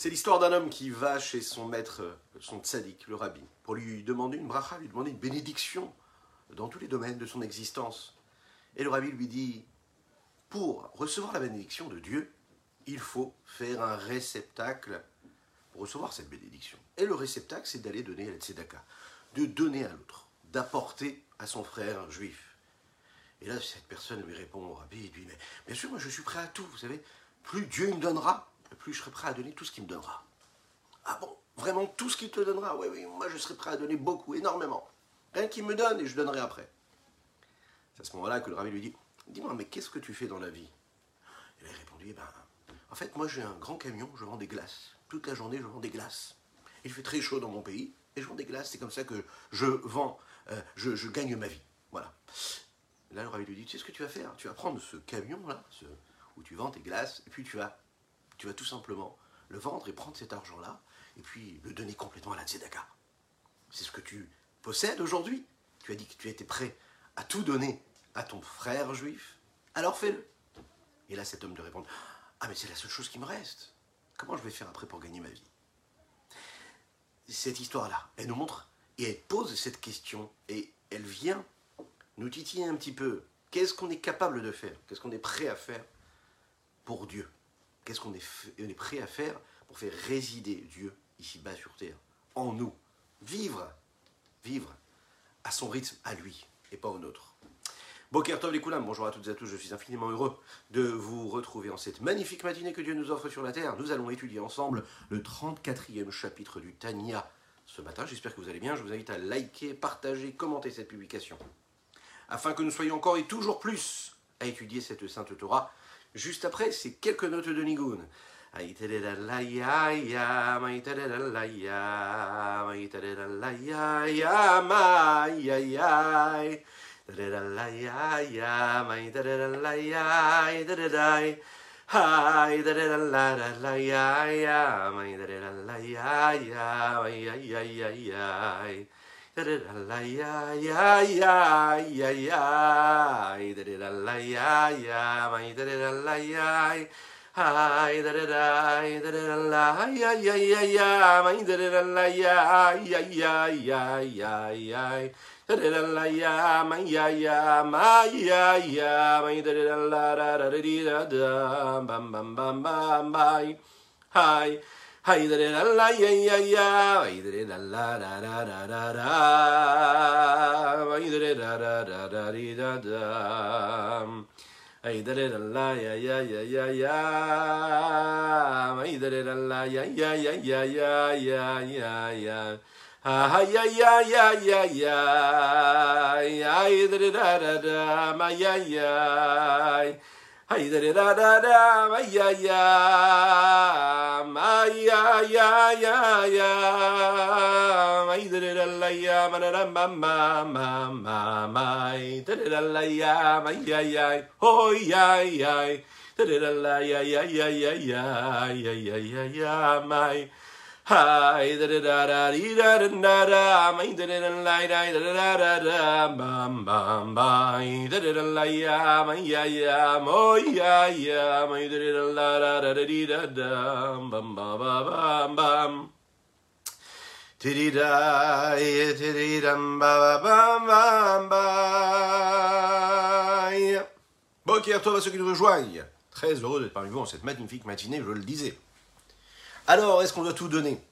C'est l'histoire d'un homme qui va chez son maître, son tzaddik, le rabbi, pour lui demander une bracha, lui demander une bénédiction dans tous les domaines de son existence. Et le rabbi lui dit, pour recevoir la bénédiction de Dieu, il faut faire un réceptacle pour recevoir cette bénédiction. Et le réceptacle, c'est d'aller donner à la tzedaka, de donner à l'autre, d'apporter à son frère juif. Et là, cette personne lui répond au rabbi, il dit, mais bien sûr, moi je suis prêt à tout, vous savez, plus Dieu me donnera, plus je serai prêt à donner tout ce qu'il me donnera. Ah bon, vraiment tout ce qu'il te donnera? Oui, oui, moi je serai prêt à donner beaucoup, énormément. Rien qu'il me donne et je donnerai après. C'est à ce moment-là que le rabbi lui dit, dis-moi, mais qu'est-ce que tu fais dans la vie? Il a répondu, eh ben, en fait, moi j'ai un grand camion, je vends des glaces. Toute la journée, je vends des glaces. Il fait très chaud dans mon pays et je vends des glaces. C'est comme ça que je vends, euh, je, gagne ma vie. Voilà. Là, le rabbi lui dit, tu sais ce que tu vas faire? Tu vas prendre ce camion-là, où tu vends tes glaces, et puis tu vas, tu vas tout simplement le vendre et prendre cet argent-là, et puis le donner complètement à la tzedaka. C'est ce que tu possèdes aujourd'hui. Tu as dit que tu étais prêt à tout donner à ton frère juif. Alors fais-le. Et là, cet homme lui répond, ah mais c'est la seule chose qui me reste. Comment je vais faire après pour gagner ma vie? Cette histoire-là, elle nous montre et elle pose cette question et elle vient nous titiller un petit peu. Qu'est-ce qu'on est capable de faire? Qu'est-ce qu'on est prêt à faire pour Dieu? Qu'est-ce qu'on est, prêt à faire pour faire résider Dieu ici-bas sur terre, en nous Vivre, vivre à son rythme, à lui, et pas au nôtre. Boker les Koulam, bonjour à toutes et à tous, je suis infiniment heureux de vous retrouver en cette magnifique matinée que Dieu nous offre sur la terre. Nous allons étudier ensemble le 34e chapitre du Tania ce matin. J'espère que vous allez bien. Je vous invite à liker, partager, commenter cette publication. Afin que nous soyons encore et toujours plus à étudier cette sainte Torah. Juste après, c'est quelques notes de Nigoun. Da da da da da la ya ya ya ya my da da la ya ya ya ya ya ya da da la ya my ya my ya my da da la da da da da bam bam bam bam bye hi da da la ya ya ya da da la da da da da da hi da da da da da da da Ay da da la ya ya ya ya ya Ay da da la ya ya ya ya ya ya ya ya ay ay ay ay ay ay da da da da ma ya ya ay da da da da ya ya ya ya ya ya ay da da la ya ma da ma ma ma ma ma da da la ya ma ya ya oh ya ya da da la ya ya ya ya ya ya ya ya ya Bon, qui retrouve à ceux qui nous rejoignent. Très heureux d'être parmi vous en cette magnifique matinée, je le disais. Alors, est-ce qu'on doit tout donner?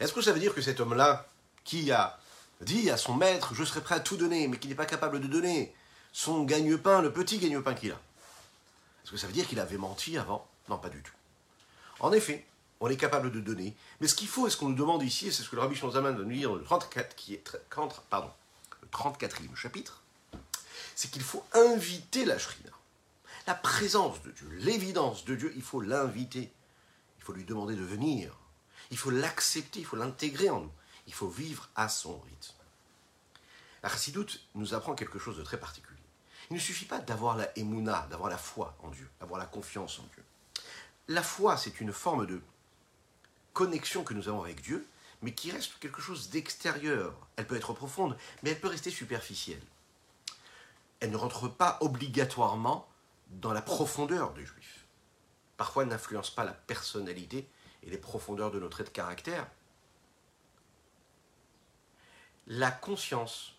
Est-ce que ça veut dire que cet homme-là, qui a dit à son maître, je serai prêt à tout donner, mais qui n'est pas capable de donner son gagne-pain, le petit gagne-pain qu'il a? Est-ce que ça veut dire qu'il avait menti avant? Non, pas du tout. En effet, on est capable de donner, mais ce qu'il faut, et ce qu'on nous demande ici, et c'est ce que le Rabbi Shonzaman va nous dire le 34, qui est, pardon, le 34e chapitre, c'est qu'il faut inviter la Shrina. La présence de Dieu, l'évidence de Dieu, il faut l'inviter. Il faut lui demander de venir. Il faut l'accepter, il faut l'intégrer en nous. Il faut vivre à son rythme. La nous apprend quelque chose de très particulier. Il ne suffit pas d'avoir la émouna, d'avoir la foi en Dieu, d'avoir la confiance en Dieu. La foi, c'est une forme de connexion que nous avons avec Dieu, mais qui reste quelque chose d'extérieur. Elle peut être profonde, mais elle peut rester superficielle. Elle ne rentre pas obligatoirement dans la profondeur du juif parfois n'influence pas la personnalité et les profondeurs de nos traits de caractère, la conscience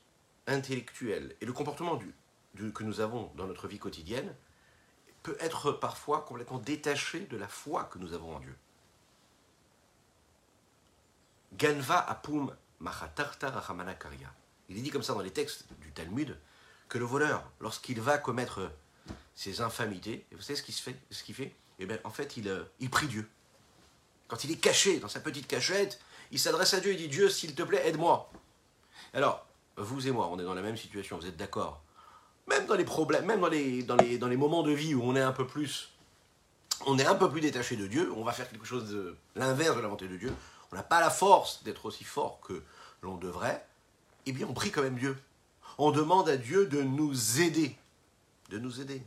intellectuelle et le comportement que nous avons dans notre vie quotidienne peut être parfois complètement détaché de la foi que nous avons en Dieu. Ganva apum. Il est dit comme ça dans les textes du Talmud que le voleur, lorsqu'il va commettre ses infamités, vous savez ce qu'il fait? Eh bien, en fait, il, euh, il prie Dieu. Quand il est caché dans sa petite cachette, il s'adresse à Dieu et dit Dieu, s'il te plaît, aide-moi. Alors, vous et moi, on est dans la même situation, vous êtes d'accord Même dans les problèmes, même dans les, dans, les, dans les moments de vie où on est un peu plus on est un peu plus détaché de Dieu, on va faire quelque chose de l'inverse de la volonté de Dieu, on n'a pas la force d'être aussi fort que l'on devrait, eh bien on prie quand même Dieu. On demande à Dieu de nous aider. De nous aider.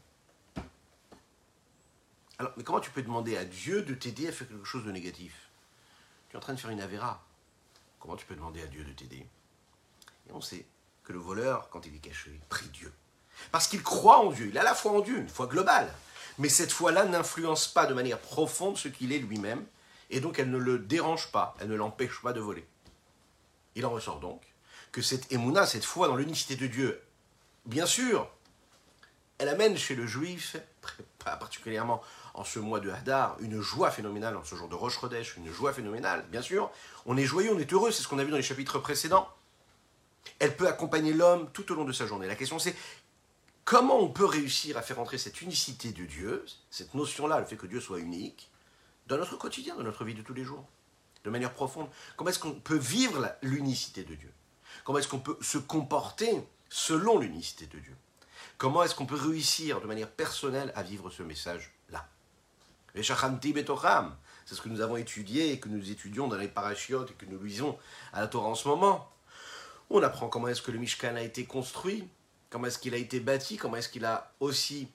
Alors, mais comment tu peux demander à Dieu de t'aider à faire quelque chose de négatif? Tu es en train de faire une avéra. Comment tu peux demander à Dieu de t'aider? Et on sait que le voleur, quand il est caché, il prie Dieu. Parce qu'il croit en Dieu. Il a la foi en Dieu, une foi globale. Mais cette foi-là n'influence pas de manière profonde ce qu'il est lui-même. Et donc elle ne le dérange pas, elle ne l'empêche pas de voler. Il en ressort donc que cette émouna, cette foi dans l'unicité de Dieu, bien sûr, elle amène chez le juif, particulièrement en ce mois de Hadar, une joie phénoménale, en ce jour de Rosh Chodesh, une joie phénoménale, bien sûr. On est joyeux, on est heureux, c'est ce qu'on a vu dans les chapitres précédents. Elle peut accompagner l'homme tout au long de sa journée. La question c'est comment on peut réussir à faire entrer cette unicité de Dieu, cette notion-là, le fait que Dieu soit unique, dans notre quotidien, dans notre vie de tous les jours, de manière profonde? Comment est-ce qu'on peut vivre l'unicité de Dieu? Comment est-ce qu'on peut se comporter selon l'unicité de Dieu? Comment est-ce qu'on peut réussir de manière personnelle à vivre ce message-là C'est ce que nous avons étudié et que nous étudions dans les parachiotes et que nous lisons à la Torah en ce moment. On apprend comment est-ce que le Mishkan a été construit, comment est-ce qu'il a été bâti, comment est-ce qu'il a aussi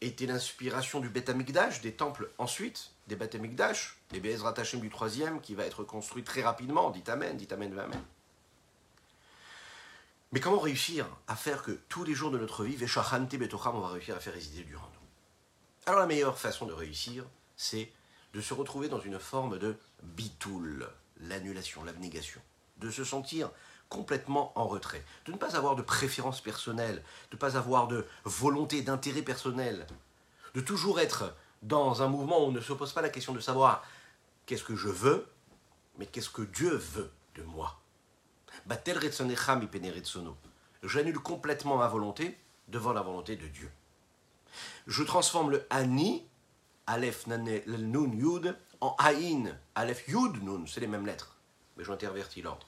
été l'inspiration du Beth Amikdash, des temples ensuite, des Beth Amikdash, et Bezrat Hashem du troisième qui va être construit très rapidement, dit Amen, dit Amen, Amen. Mais comment réussir à faire que tous les jours de notre vie, Veshachante Betocham, on va réussir à faire résider en nous Alors la meilleure façon de réussir, c'est de se retrouver dans une forme de bitoul, l'annulation, l'abnégation, de se sentir complètement en retrait, de ne pas avoir de préférence personnelle, de ne pas avoir de volonté, d'intérêt personnel, de toujours être dans un mouvement où on ne se pose pas la question de savoir qu'est-ce que je veux, mais qu'est-ce que Dieu veut de moi. J'annule complètement ma volonté devant la volonté de Dieu. Je transforme le Ani, Aleph Nun Yud, en Aïn, Aleph Yud Nun, c'est les mêmes lettres, mais j'intervertis l'ordre.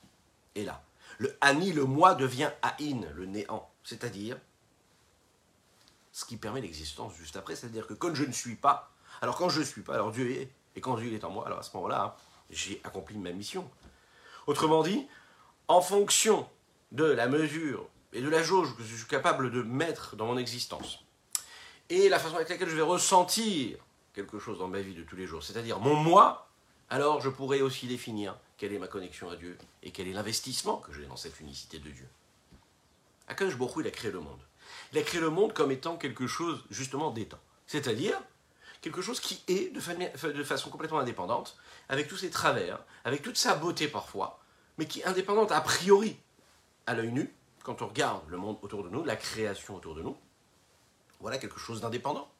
Et là, le Ani, le moi, devient Aïn, le néant, c'est-à-dire ce qui permet l'existence juste après, c'est-à-dire que quand je ne suis pas, alors quand je ne suis pas, alors Dieu est, et quand Dieu est en moi, alors à ce moment-là, j'ai accompli ma mission. Autrement dit, en fonction de la mesure et de la jauge que je suis capable de mettre dans mon existence, et la façon avec laquelle je vais ressentir quelque chose dans ma vie de tous les jours, c'est-à-dire mon moi, alors je pourrai aussi définir quelle est ma connexion à Dieu et quel est l'investissement que j'ai dans cette unicité de Dieu. Akadosh Baruch il a créé le monde. Il a créé le monde comme étant quelque chose justement d'étant, c'est-à-dire quelque chose qui est de, de façon complètement indépendante, avec tous ses travers, avec toute sa beauté parfois, mais qui est indépendante a priori à l'œil nu, quand on regarde le monde autour de nous, la création autour de nous. Voilà quelque chose d'indépendant.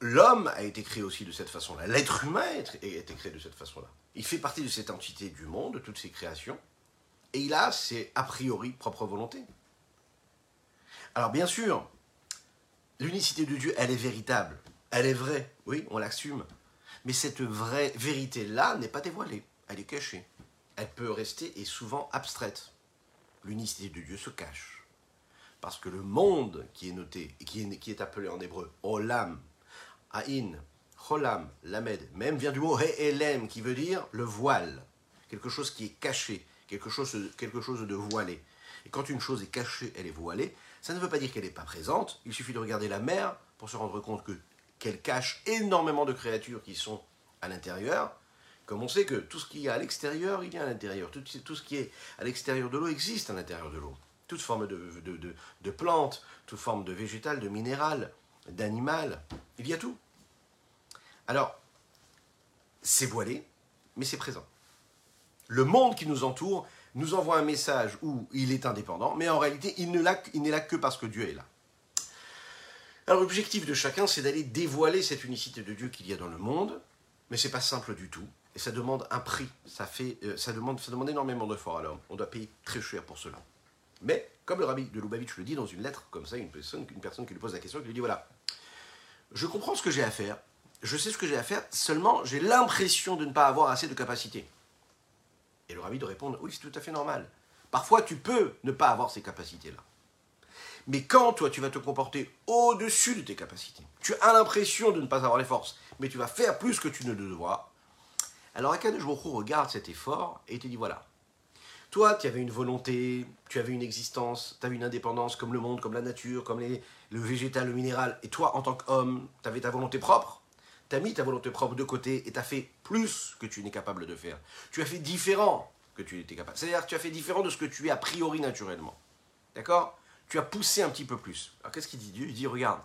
L'homme a été créé aussi de cette façon-là. L'être humain a été créé de cette façon-là. Il fait partie de cette entité du monde, de toutes ses créations, et il a ses a priori propres volontés. Alors bien sûr, l'unicité de Dieu, elle est véritable, elle est vraie, oui, on l'assume. Mais cette vraie vérité-là n'est pas dévoilée, elle est cachée elle peut rester et souvent abstraite. L'unicité de Dieu se cache. Parce que le monde qui est noté qui est, qui est appelé en hébreu Olam, Aïn, Cholam, Lamed, même vient du mot He'elem qui veut dire le voile. Quelque chose qui est caché, quelque chose, quelque chose de voilé. Et quand une chose est cachée, elle est voilée, ça ne veut pas dire qu'elle n'est pas présente. Il suffit de regarder la mer pour se rendre compte que qu'elle cache énormément de créatures qui sont à l'intérieur, comme on sait que tout ce qui est à l'extérieur, il y a à l'intérieur. Tout, ce qui est à l'extérieur de l'eau existe à l'intérieur de l'eau. Toute forme de, de, de, plantes, toute forme de végétal, de minéral, d'animal, il y a tout. Alors, c'est voilé, mais c'est présent. Le monde qui nous entoure nous envoie un message où il est indépendant, mais en réalité, il n'est là, que parce que Dieu est là. Alors l'objectif de chacun, c'est d'aller dévoiler cette unicité de Dieu qu'il y a dans le monde, mais c'est pas simple du tout, et ça demande un prix, euh, ça, demande, ça demande énormément d'efforts l'homme, on doit payer très cher pour cela. Mais, comme le rabbi de Lubavitch le dit dans une lettre, comme ça, une personne qui lui pose la question, qui lui dit, voilà, je comprends ce que j'ai à faire, je sais ce que j'ai à faire, seulement j'ai l'impression de ne pas avoir assez de capacité. Et le rabbi de répondre, oui, c'est tout à fait normal. Parfois, tu peux ne pas avoir ces capacités-là. Mais quand toi, tu vas te comporter au-dessus de tes capacités, tu as l'impression de ne pas avoir les forces, mais tu vas faire plus que tu ne le alors Akadosh Baruch regarde cet effort et te dit voilà, toi, tu avais une volonté, tu avais une existence, tu avais une indépendance comme le monde, comme la nature, comme le végétal, le minéral, et toi, en tant qu'homme, tu avais ta volonté propre, tu as mis ta volonté propre de côté et tu as fait plus que tu n'es capable de faire. Tu as fait différent que tu étais capable. C'est-à-dire que tu as fait différent de ce que tu es a priori naturellement. D'accord? Tu as poussé un petit peu plus. Alors qu'est-ce qu'il dit Dieu? Il dit regarde,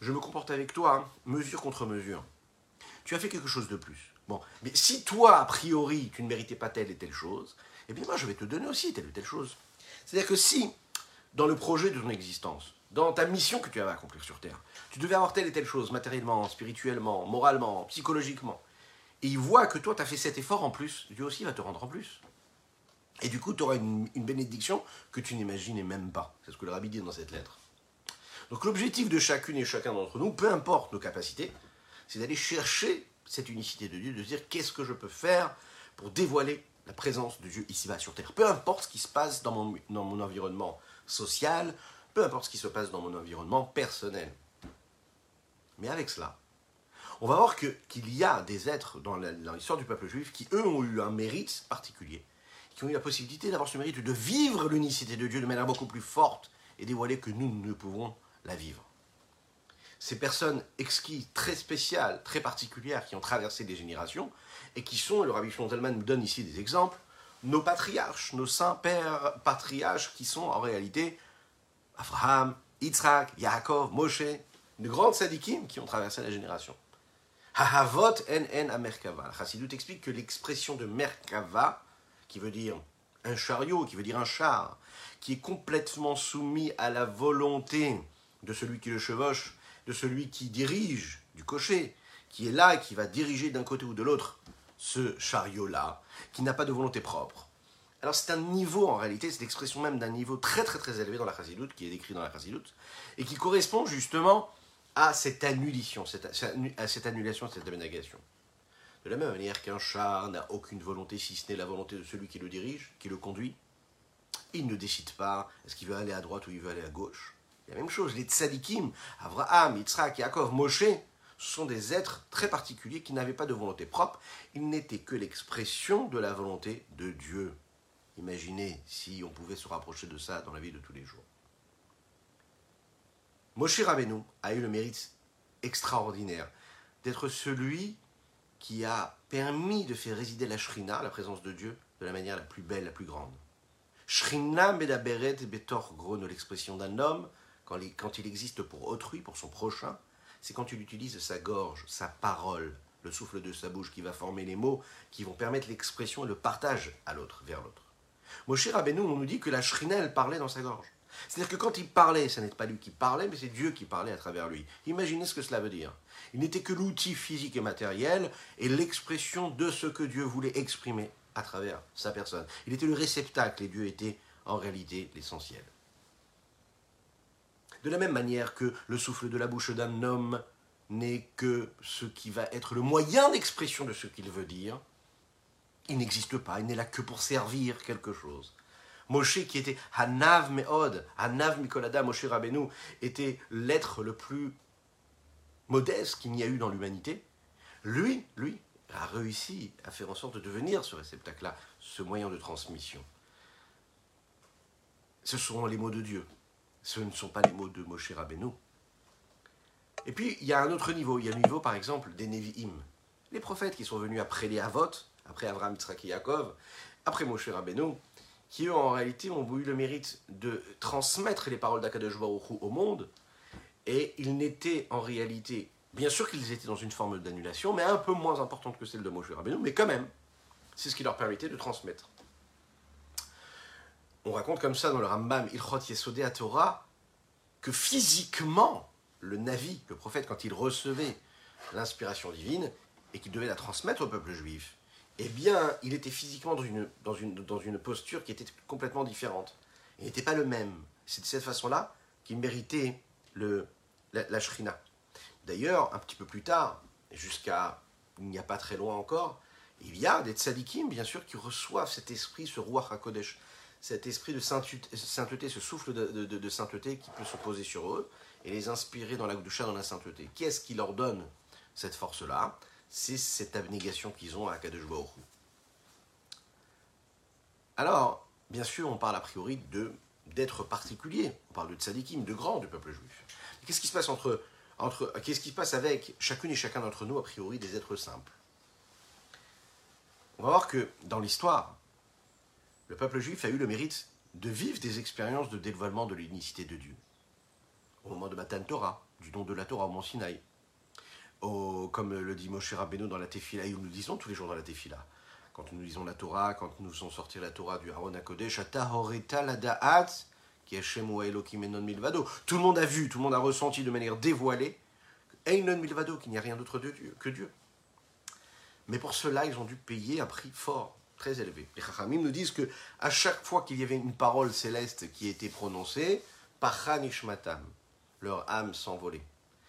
je me comporte avec toi, hein, mesure contre mesure. Tu as fait quelque chose de plus. Bon, mais si toi, a priori, tu ne méritais pas telle et telle chose, eh bien moi, je vais te donner aussi telle ou telle chose. C'est-à-dire que si, dans le projet de ton existence, dans ta mission que tu avais à accomplir sur Terre. Tu devais avoir telle et telle chose, matériellement, spirituellement, moralement, psychologiquement. Et il voit que toi, tu as fait cet effort en plus, Dieu aussi va te rendre en plus. Et du coup, tu auras une, bénédiction que tu n'imaginais même pas. C'est ce que le rabbi dit dans cette lettre. Donc l'objectif de chacune et chacun d'entre nous, peu importe nos capacités, c'est d'aller chercher cette unicité de Dieu, de dire qu'est-ce que je peux faire pour dévoiler la présence de Dieu ici-bas sur Terre. Peu importe ce qui se passe dans mon environnement social, peu importe ce qui se passe dans mon environnement personnel. Mais avec cela, on va voir qu'il y a des êtres dans l'histoire du peuple juif qui, eux, ont eu un mérite particulier, qui ont eu la possibilité d'avoir ce mérite de vivre l'unicité de Dieu de manière beaucoup plus forte et dévoilée que nous ne pouvons la vivre. Ces personnes exquises, très spéciales, très particulières, qui ont traversé des générations, et qui sont, le Rabbi Shlomo nous donne ici des exemples, nos patriarches, nos saints pères patriarches, qui sont en réalité Abraham, Yitzhak, Yaakov, Moshe, de grandes sadikim qui ont traversé la génération. Hahavot en en amerkava. Chassidut explique que l'expression de merkava, qui veut dire un chariot, qui veut dire un char, qui est complètement soumis à la volonté de celui qui le chevauche, de celui qui dirige, du cocher, qui est là et qui va diriger d'un côté ou de l'autre ce chariot-là, qui n'a pas de volonté propre, alors c'est un niveau en réalité, c'est l'expression même d'un niveau très très très élevé dans la Chassidoute, qui est décrit dans la Chassidoute, et qui correspond justement à cette annulation, à cette annulation, cette abnégation. De la même manière qu'un char n'a aucune volonté si ce n'est la volonté de celui qui le dirige, qui le conduit, il ne décide pas est-ce qu'il veut aller à droite ou il veut aller à gauche. La même chose, les tzadikim, Avraham, Yitzhak, Yaakov, Moshe, sont des êtres très particuliers qui n'avaient pas de volonté propre, ils n'étaient que l'expression de la volonté de Dieu. Imaginez si on pouvait se rapprocher de ça dans la vie de tous les jours. Moshe Rabbeinu a eu le mérite extraordinaire d'être celui qui a permis de faire résider la Shrina, la présence de Dieu, de la manière la plus belle, la plus grande. Shrina medaberet betor grono, l'expression d'un homme, quand il existe pour autrui, pour son prochain, c'est quand il utilise sa gorge, sa parole, le souffle de sa bouche qui va former les mots qui vont permettre l'expression et le partage à l'autre, vers l'autre. Moshe Rabbeinu, on nous dit que la Shrina, parlait dans sa gorge. C'est-à-dire que quand il parlait, ce n'est pas lui qui parlait, mais c'est Dieu qui parlait à travers lui. Imaginez ce que cela veut dire. Il n'était que l'outil physique et matériel et l'expression de ce que Dieu voulait exprimer à travers sa personne. Il était le réceptacle et Dieu était en réalité l'essentiel. De la même manière que le souffle de la bouche d'un homme n'est que ce qui va être le moyen d'expression de ce qu'il veut dire, il n'existe pas, il n'est là que pour servir quelque chose. Moshe qui était Hanav Meod, Hanav Mikolada, Moshe Rabbeinu, était l'être le plus modeste qu'il n'y a eu dans l'humanité. Lui, lui, a réussi à faire en sorte de devenir ce réceptacle-là, ce moyen de transmission. Ce sont les mots de Dieu. Ce ne sont pas les mots de Moshe Rabbeinu. Et puis, il y a un autre niveau. Il y a le niveau, par exemple, des Nevi'im. Les prophètes qui sont venus après les Havot, après Abraham, Yitzhak et Yaakov, après Moshe Rabbeinu, qui eux en réalité ont eu le mérite de transmettre les paroles d'Akadosh Baruch au monde, et ils n'étaient en réalité Bien sûr qu'ils étaient dans une forme d'annulation, mais un peu moins importante que celle de Moshe Rabbeinu, mais quand même, c'est ce qui leur permettait de transmettre. On raconte comme ça dans le Rambam Ilchot Yesodé à Torah que physiquement, le Navi, le prophète, quand il recevait l'inspiration divine et qu'il devait la transmettre au peuple juif, eh bien, il était physiquement dans une, dans une, dans une posture qui était complètement différente. Il n'était pas le même. C'est de cette façon-là qu'il méritait le, la, shrina. D'ailleurs, un petit peu plus tard, jusqu'à il n'y a pas très loin encore, il y a des tzadikim, bien sûr, qui reçoivent cet esprit, ce roi HaKodesh, cet esprit de sainteté, ce souffle de, sainteté qui peut se poser sur eux et les inspirer dans la Gdusha, dans la sainteté. Qui est-ce qui leur donne cette force-là? C'est cette abnégation qu'ils ont à Kadesh Baruch Alors, bien sûr, on parle a priori de d'être particulier. On parle de tzadikim, de grands du peuple juif. Qu'est-ce qui se passe entre, entre qu'est-ce qui se passe avec chacune et chacun d'entre nous, a priori, des êtres simples? On va voir que dans l'histoire, le peuple juif a eu le mérite de vivre des expériences de dévoilement de l'unicité de Dieu. Au moment de Matan Torah, du don de la Torah au Mont Sinaï. Comme le dit Moshe Rabbeinu dans la Tefila, et nous disons tous les jours dans la Tefila. Quand nous lisons la Torah, quand nous faisons sortir la Torah du Haron HaKodesh, milvado. Tout le monde a vu, tout le monde a ressenti de manière dévoilée milvado, qu'il n'y a rien d'autre que Dieu. Mais pour cela, ils ont dû payer un prix fort très élevé. Les Chachamim nous disent que à chaque fois qu'il y avait une parole céleste qui était prononcée, Pachanishmatam, leur âme s'envolait.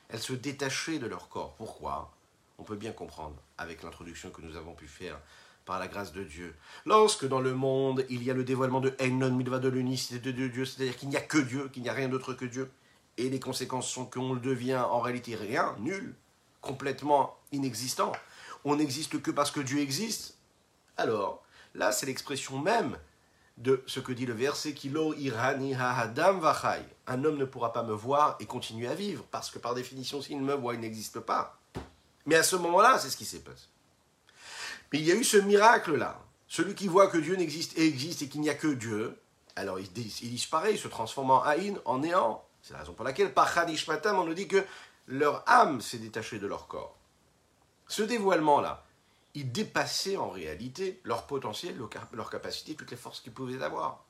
Elle se détachait de leur corps. Pourquoi? On peut bien comprendre avec l'introduction que nous avons pu faire par la grâce de Dieu. Lorsque dans le monde il y a le dévoilement de Ennon Milva de l'unicité de Dieu, c'est-à-dire qu'il n'y a que Dieu, qu'il n'y a rien d'autre que Dieu, et les conséquences sont qu'on devient en réalité rien, nul, complètement inexistant. On n'existe que parce que Dieu existe. Alors, Là, c'est l'expression même de ce que dit le verset Kilo irani ha'adam vachai. Un homme ne pourra pas me voir et continuer à vivre, parce que par définition, s'il me voit, il n'existe pas. Mais à ce moment-là, c'est ce qui s'est passé. Mais il y a eu ce miracle-là. Celui qui voit que Dieu n'existe et existe et qu'il n'y a que Dieu, alors il, disparaît, il se transforme en haïn, en néant. C'est la raison pour laquelle, par Hadishmatam, on nous dit que leur âme s'est détachée de leur corps. Ce dévoilement-là, ils dépassaient en réalité leur potentiel, leur capacité, toutes les forces qu'ils pouvaient avoir.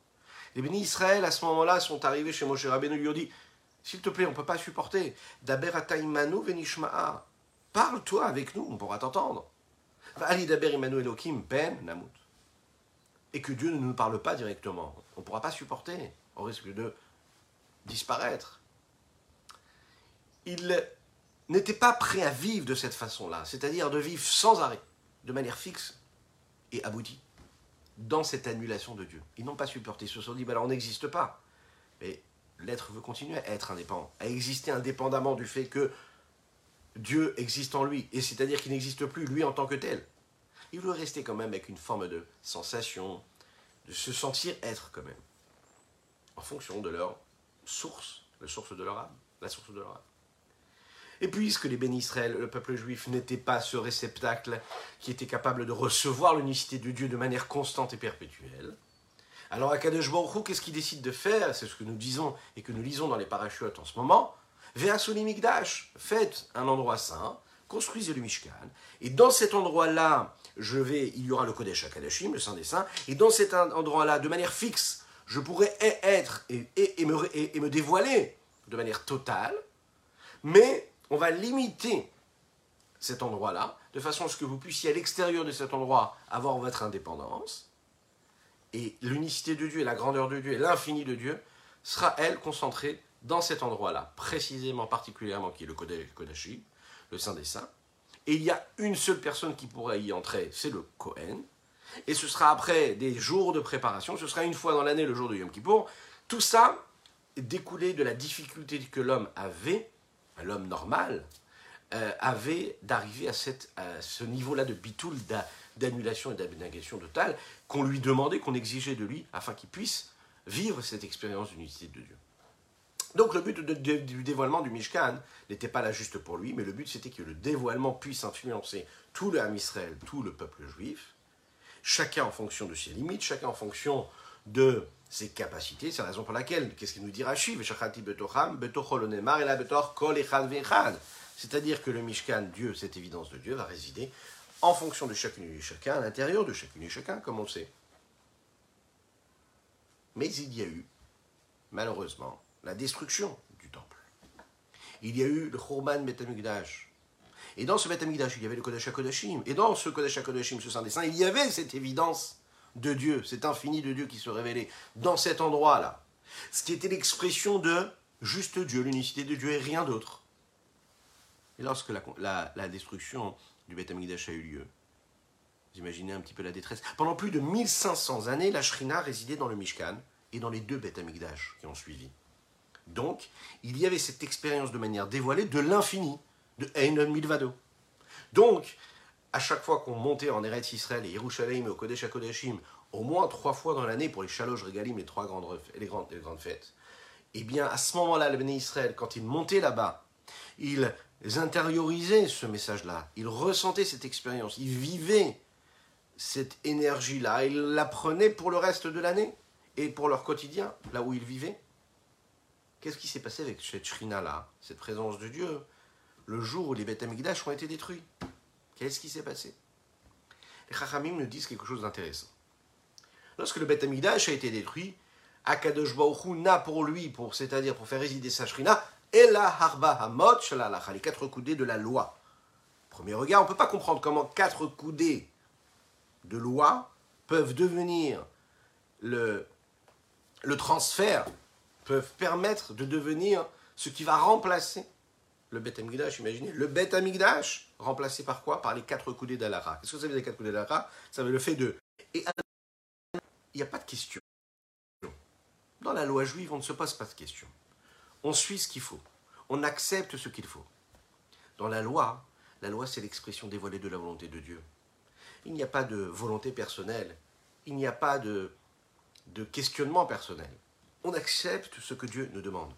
Les bénis Israël, à ce moment-là, sont arrivés chez Moshe Rabbeinu, lui ont dit S'il te plaît, on ne peut pas supporter. Daber ataimanu venishma'a. Parle-toi avec nous, on pourra t'entendre. Ali daber imanu elokim ben namut. Et que Dieu ne nous parle pas directement. On ne pourra pas supporter. On risque de disparaître. Il n'était pas prêt à vivre de cette façon-là, c'est-à-dire de vivre sans arrêt de manière fixe et aboutie dans cette annulation de Dieu. Ils n'ont pas supporté, ils se sont dit, ben alors on n'existe pas. Mais l'être veut continuer à être indépendant, à exister indépendamment du fait que Dieu existe en lui, et c'est-à-dire qu'il n'existe plus lui en tant que tel. Il veut rester quand même avec une forme de sensation, de se sentir être quand même, en fonction de leur source, la source de leur âme, la source de leur âme. Et puisque les bénis Israël, le peuple juif, n'était pas ce réceptacle qui était capable de recevoir l'unicité de Dieu de manière constante et perpétuelle, alors Akadosh Baruch qu'est-ce qu'il décide de faire? C'est ce que nous disons et que nous lisons dans les parachutes en ce moment. Ve'asuni Migdash, faites un endroit saint, construisez le Mishkan, et dans cet endroit-là, je vais, il y aura le Kodesh HaKadashim, le Saint des Saints, et dans cet endroit-là, de manière fixe, je pourrai être et, me, et me dévoiler de manière totale, mais on va limiter cet endroit-là, de façon à ce que vous puissiez à l'extérieur de cet endroit avoir votre indépendance, et l'unicité de Dieu et la grandeur de Dieu et l'infini de Dieu sera, elle, concentrée dans cet endroit-là, précisément, particulièrement, qui est le Kodashi, le Saint des Saints. Et il y a une seule personne qui pourrait y entrer, c'est le Kohen. Et ce sera après des jours de préparation, ce sera une fois dans l'année, le jour de Yom Kippour. Tout ça découlé de la difficulté que l'homme avait l'homme normal, euh, avait d'arriver à, ce niveau-là de bitoul, d'annulation et d'abnégation totale, qu'on lui demandait, qu'on exigeait de lui, afin qu'il puisse vivre cette expérience d'unité de Dieu. Donc le but du dévoilement du Mishkan n'était pas là juste pour lui, mais le but c'était que le dévoilement puisse influencer tout le Ham Israël, tout le peuple juif, chacun en fonction de ses limites, chacun en fonction de ses capacités. C'est la raison pour laquelle, qu'est-ce qu'il nous dit Rashi C'est-à-dire que le Mishkan, Dieu, cette évidence de Dieu, va résider en fonction de chacune et chacun, à l'intérieur de chacune et chacun, comme on le sait. Mais il y a eu, malheureusement, la destruction du temple. Il y a eu le Khurban Betamikdash. Et dans ce Betamikdash, il y avait le Kodesh HaKodashim. Et dans ce Kodesh HaKodashim, ce Saint des Saints, il y avait cette évidence de Dieu, cet infini de Dieu qui se révélait dans cet endroit-là. Ce qui était l'expression de juste Dieu, l'unicité de Dieu et rien d'autre. Et lorsque la, destruction du Beth Amikdash a eu lieu, vous imaginez un petit peu la détresse. Pendant plus de 1500 années, la Shrina résidait dans le Mishkan et dans les deux Beth Amikdash qui ont suivi. Donc, il y avait cette expérience de manière dévoilée de l'infini, de Einon Milvado. Donc, à chaque fois qu'on montait en Eretz Israël et Yerushalayim et au Kodesh HaKodeshim, au moins trois fois dans l'année pour les Shalosh Regalim, les trois grandes, les fêtes, eh bien, à ce moment-là, le Israël, quand ils montaient là-bas, ils intériorisaient ce message-là, ils ressentaient cette expérience, ils vivaient cette énergie-là, ils l'apprenaient pour le reste de l'année et pour leur quotidien, là où ils vivaient. Qu'est-ce qui s'est passé avec cette shrina-là, cette présence de Dieu, le jour où les Beth Amikdash ont été détruits? Qu'est-ce qui s'est passé? Les Chachamim nous disent quelque chose d'intéressant. Lorsque le Beth Amikdash a été détruit, Akadosh Baruch n'a pour lui, pour, c'est-à-dire pour faire résider sa shrina, et la harba hamot les quatre coudées de la loi. Premier regard, on ne peut pas comprendre comment quatre coudées de loi peuvent devenir le, le transfert, peuvent permettre de devenir ce qui va remplacer le Beth Amikdash, imaginez. Le Beth Amikdash, remplacé par quoi? Par les quatre coudées d'Alara. Qu'est-ce que ça veut dire les quatre coudées d'Alara? Ça veut le fait de... Et il n'y a pas de question. Dans la loi juive, on ne se pose pas de questions. On suit ce qu'il faut. On accepte ce qu'il faut. Dans la loi, la loi, c'est l'expression dévoilée de la volonté de Dieu. Il n'y a pas de volonté personnelle. Il n'y a pas de questionnement personnel. On accepte ce que Dieu nous demande.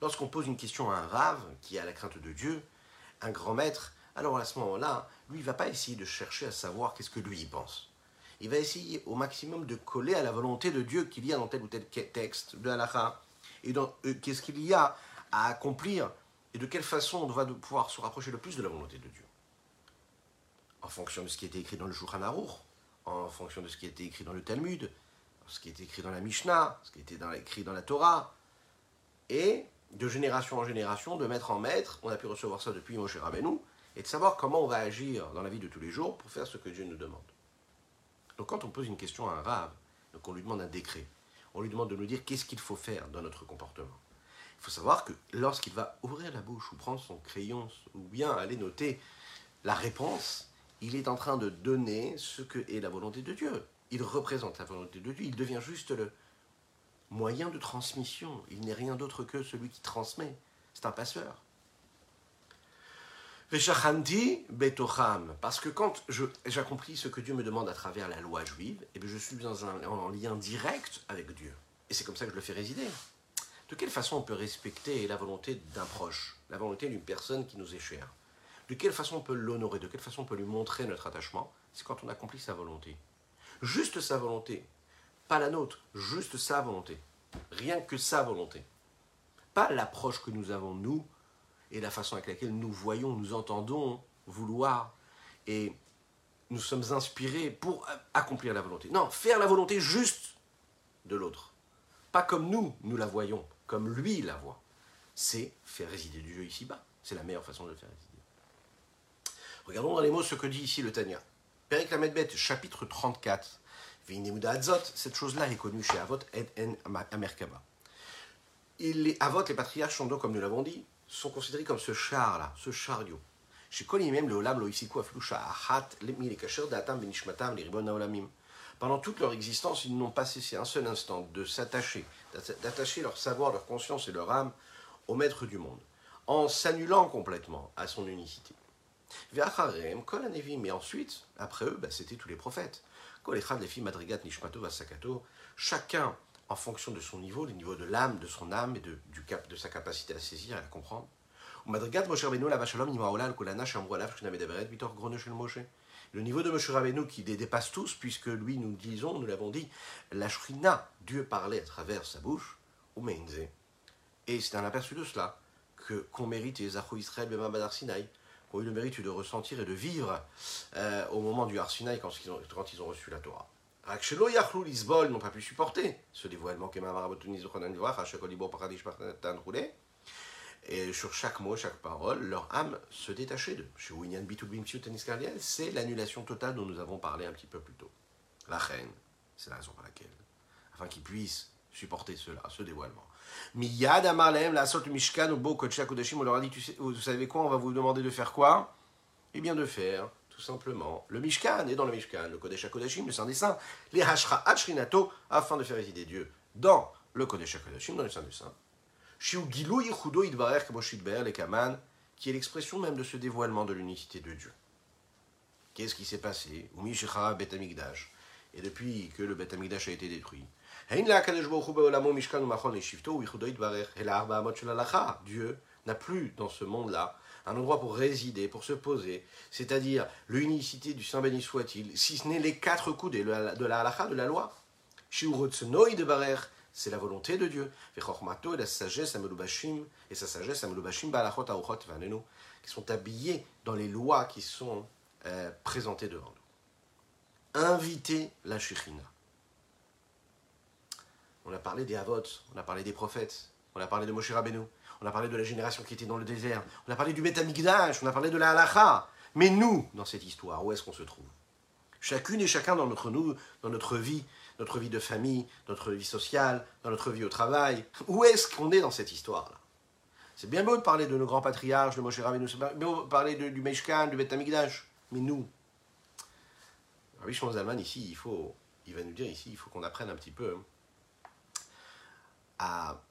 Lorsqu'on pose une question à un rave qui a la crainte de Dieu, un grand maître, alors à ce moment-là, lui, il ne va pas essayer de chercher à savoir qu'est-ce que lui y pense. Il va essayer au maximum de coller à la volonté de Dieu qu'il y a dans tel ou tel texte de halakha, et euh, qu'est-ce qu'il y a à accomplir, et de quelle façon on doit pouvoir se rapprocher le plus de la volonté de Dieu. En fonction de ce qui été écrit dans le Shulchan Aruch, en fonction de ce qui a été écrit dans le Talmud, ce qui été écrit dans la Mishnah, ce qui été écrit dans la Torah, et de génération en génération, de maître en maître, on a pu recevoir ça depuis Moshe Rabbeinu, et de savoir comment on va agir dans la vie de tous les jours pour faire ce que Dieu nous demande. Donc quand on pose une question à un rave, donc on lui demande un décret, on lui demande de nous dire qu'est-ce qu'il faut faire dans notre comportement. Il faut savoir que lorsqu'il va ouvrir la bouche ou prendre son crayon ou bien aller noter la réponse, il est en train de donner ce que est la volonté de Dieu. Il représente la volonté de Dieu, il devient juste le moyen de transmission. Il n'est rien d'autre que celui qui transmet. C'est un passeur. betocham. Parce que quand j'ai compris ce que Dieu me demande à travers la loi juive, et eh je suis dans un, en lien direct avec Dieu. Et c'est comme ça que je le fais résider. De quelle façon on peut respecter la volonté d'un proche, la volonté d'une personne qui nous est chère? De quelle façon on peut l'honorer? De quelle façon on peut lui montrer notre attachement? C'est quand on accomplit sa volonté. Juste sa volonté. Pas la nôtre, juste sa volonté. Rien que sa volonté. Pas l'approche que nous avons, nous, et la façon avec laquelle nous voyons, nous entendons vouloir et nous sommes inspirés pour accomplir la volonté. Non, faire la volonté juste de l'autre. Pas comme nous, nous la voyons, comme lui la voit. C'est faire résider du Dieu ici-bas. C'est la meilleure façon de le faire résider. Regardons dans les mots ce que dit ici le Tania. Perik Lamedbet, chapitre 34. Cette chose-là est connue chez Avot et En Amerkaba. Les Avot, les patriarches, sont donc, comme nous l'avons dit, sont considérés comme ce char-là, ce chariot. Chez même le Olam. Pendant toute leur existence, ils n'ont pas cessé un seul instant de s'attacher, d'attacher leur savoir, leur conscience et leur âme au maître du monde, en s'annulant complètement à son unicité. Mais ensuite, après eux, bah, c'était tous les prophètes. Chacun en fonction de son niveau, le niveau de l'âme, de son âme et de, du cap, de sa capacité à saisir et à comprendre. Le niveau de Moshe Rabbeinu qui les dépasse tous, puisque lui, nous disons, nous l'avons dit, la Shrina, Dieu parlait à travers sa bouche, ou Et c'est un aperçu de cela que qu'on mérite les Israël Bema Sinaï, ont eu le mérite de ressentir et de vivre euh, au moment du Arsinaï quand, ils ont, reçu la Torah. Yachlou Lisbol n'ont pas pu supporter ce dévoilement et sur chaque mot, chaque parole, leur âme se détachait d'eux. Chez Winyan c'est l'annulation totale dont nous avons parlé un petit peu plus tôt. La reine, c'est la raison pour laquelle, afin qu'ils puissent supporter cela, ce dévoilement. Miyad Amalem, la sorte Mishkan, au beau Kodeshim, on leur a dit, vous savez quoi, on va vous demander de faire quoi? Eh bien de faire, tout simplement, le Mishkan, et dans le Mishkan, le Kodesh Kodeshim, le Saint des Saints, les Hashra Hachrinato, afin de faire résider Dieu dans le Kodesh Kodeshim, dans le Saint des Saints. Qui est l'expression même de ce dévoilement de l'unicité de Dieu. Qu'est-ce qui s'est passé? Et depuis que le Bet a été détruit, Dieu n'a plus dans ce monde-là un endroit pour résider, pour se poser, c'est-à-dire l'unicité du Saint béni soit-il, si ce n'est les quatre coups de la, de la de la loi c'est la volonté de Dieu. Et la sagesse et sa sagesse qui sont habillés dans les lois qui sont euh, présentées devant nous. Inviter la Shekhinah. On a parlé des Avot, on a parlé des prophètes, on a parlé de Moshe Rabbeinu, on a parlé de la génération qui était dans le désert, on a parlé du Beth on a parlé de la Halacha. Mais nous, dans cette histoire, où est-ce qu'on se trouve? Chacune et chacun dans notre, nous, dans notre vie, notre vie de famille, notre vie sociale, dans notre vie au travail. Où est-ce qu'on est dans cette histoire-là? C'est bien beau de parler de nos grands patriarches, de Moshe Rabbeinu, c'est bien beau de parler du Meshkan, du Beth Amikdash, mais nous, Rabbi Shimon ici, il faut, il va nous dire ici, il faut qu'on apprenne un petit peu à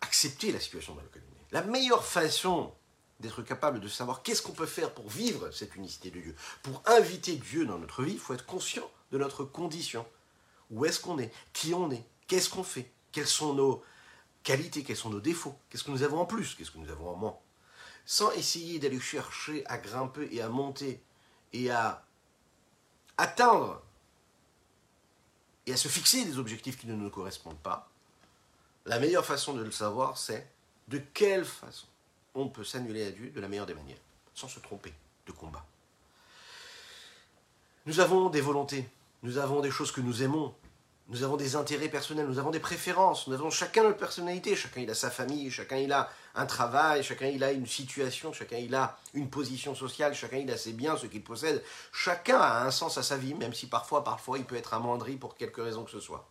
accepter la situation dans laquelle on est. La meilleure façon d'être capable de savoir qu'est-ce qu'on peut faire pour vivre cette unicité de Dieu, pour inviter Dieu dans notre vie, il faut être conscient de notre condition. Où est-ce qu'on est, qui on est, qu'est-ce qu'on fait, quelles sont nos qualités, quels sont nos défauts, qu'est-ce que nous avons en plus, qu'est-ce que nous avons en moins? Sans essayer d'aller chercher à grimper et à monter et à atteindre et à se fixer des objectifs qui ne nous correspondent pas, la meilleure façon de le savoir, c'est de quelle façon on peut s'annuler à Dieu de la meilleure des manières, sans se tromper de combat. Nous avons des volontés, nous avons des choses que nous aimons, nous avons des intérêts personnels, nous avons des préférences, nous avons chacun notre personnalité, chacun il a sa famille, chacun il a un travail, chacun il a une situation, chacun il a une position sociale, chacun il a ses biens, ce qu'il possède, chacun a un sens à sa vie, même si parfois, parfois il peut être amoindri pour quelque raison que ce soit.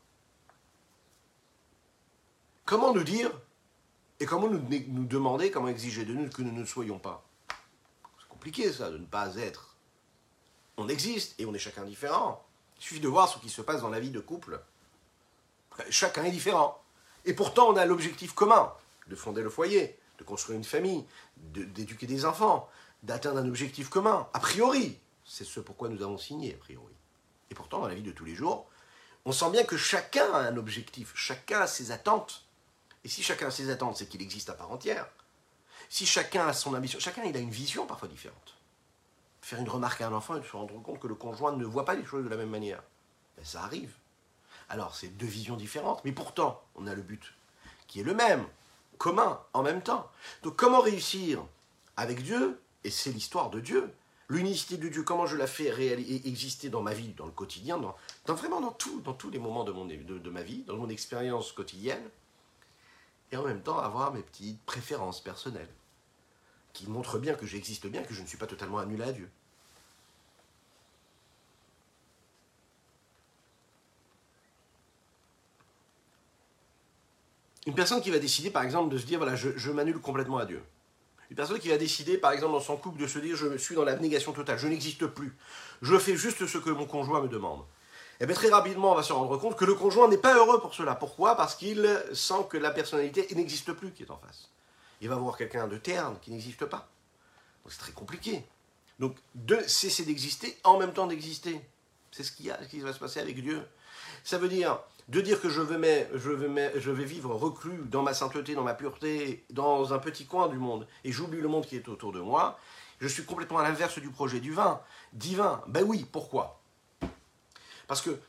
Comment nous dire et comment nous, demander, comment exiger de nous que nous ne soyons pas? C'est compliqué ça, de ne pas être. On existe et on est chacun différent. Il suffit de voir ce qui se passe dans la vie de couple. Chacun est différent. Et pourtant, on a l'objectif commun de fonder le foyer, de construire une famille, d'éduquer des enfants, d'atteindre un objectif commun. A priori, c'est ce pourquoi nous avons signé, a priori. Et pourtant, dans la vie de tous les jours, on sent bien que chacun a un objectif, chacun a ses attentes. Et si chacun a ses attentes, c'est qu'il existe à part entière. Si chacun a son ambition, chacun il a une vision parfois différente faire une remarque à un enfant et se rendre compte que le conjoint ne voit pas les choses de la même manière. Ben, ça arrive. Alors, c'est deux visions différentes, mais pourtant, on a le but qui est le même, commun, en même temps. Donc, comment réussir avec Dieu, et c'est l'histoire de Dieu, l'unicité de Dieu, comment je la fais exister dans ma vie, dans le quotidien, dans, vraiment dans, tout, dans tous les moments de, mon, de ma vie, dans mon expérience quotidienne, et en même temps avoir mes petites préférences personnelles, qui montrent bien que j'existe bien, que je ne suis pas totalement annulé à Dieu. Une personne qui va décider, par exemple, de se dire, voilà, je, m'annule complètement à Dieu. Une personne qui va décider, par exemple, dans son couple, de se dire, je suis dans l'abnégation totale, je n'existe plus. Je fais juste ce que mon conjoint me demande. Eh bien très rapidement, on va se rendre compte que le conjoint n'est pas heureux pour cela. Pourquoi? Parce qu'il sent que la personnalité n'existe plus qui est en face. Il va voir quelqu'un de terne qui n'existe pas. Donc c'est très compliqué. Donc de cesser d'exister en même temps d'exister. C'est ce, qui a, ce qui va se passer avec Dieu. Ça veut dire, de dire que je vais, je, vais, je vais vivre reclus dans ma sainteté, dans ma pureté, dans un petit coin du monde, et j'oublie le monde qui est autour de moi, je suis complètement à l'inverse du projet du vin, divin. Ben oui, pourquoi? Parce que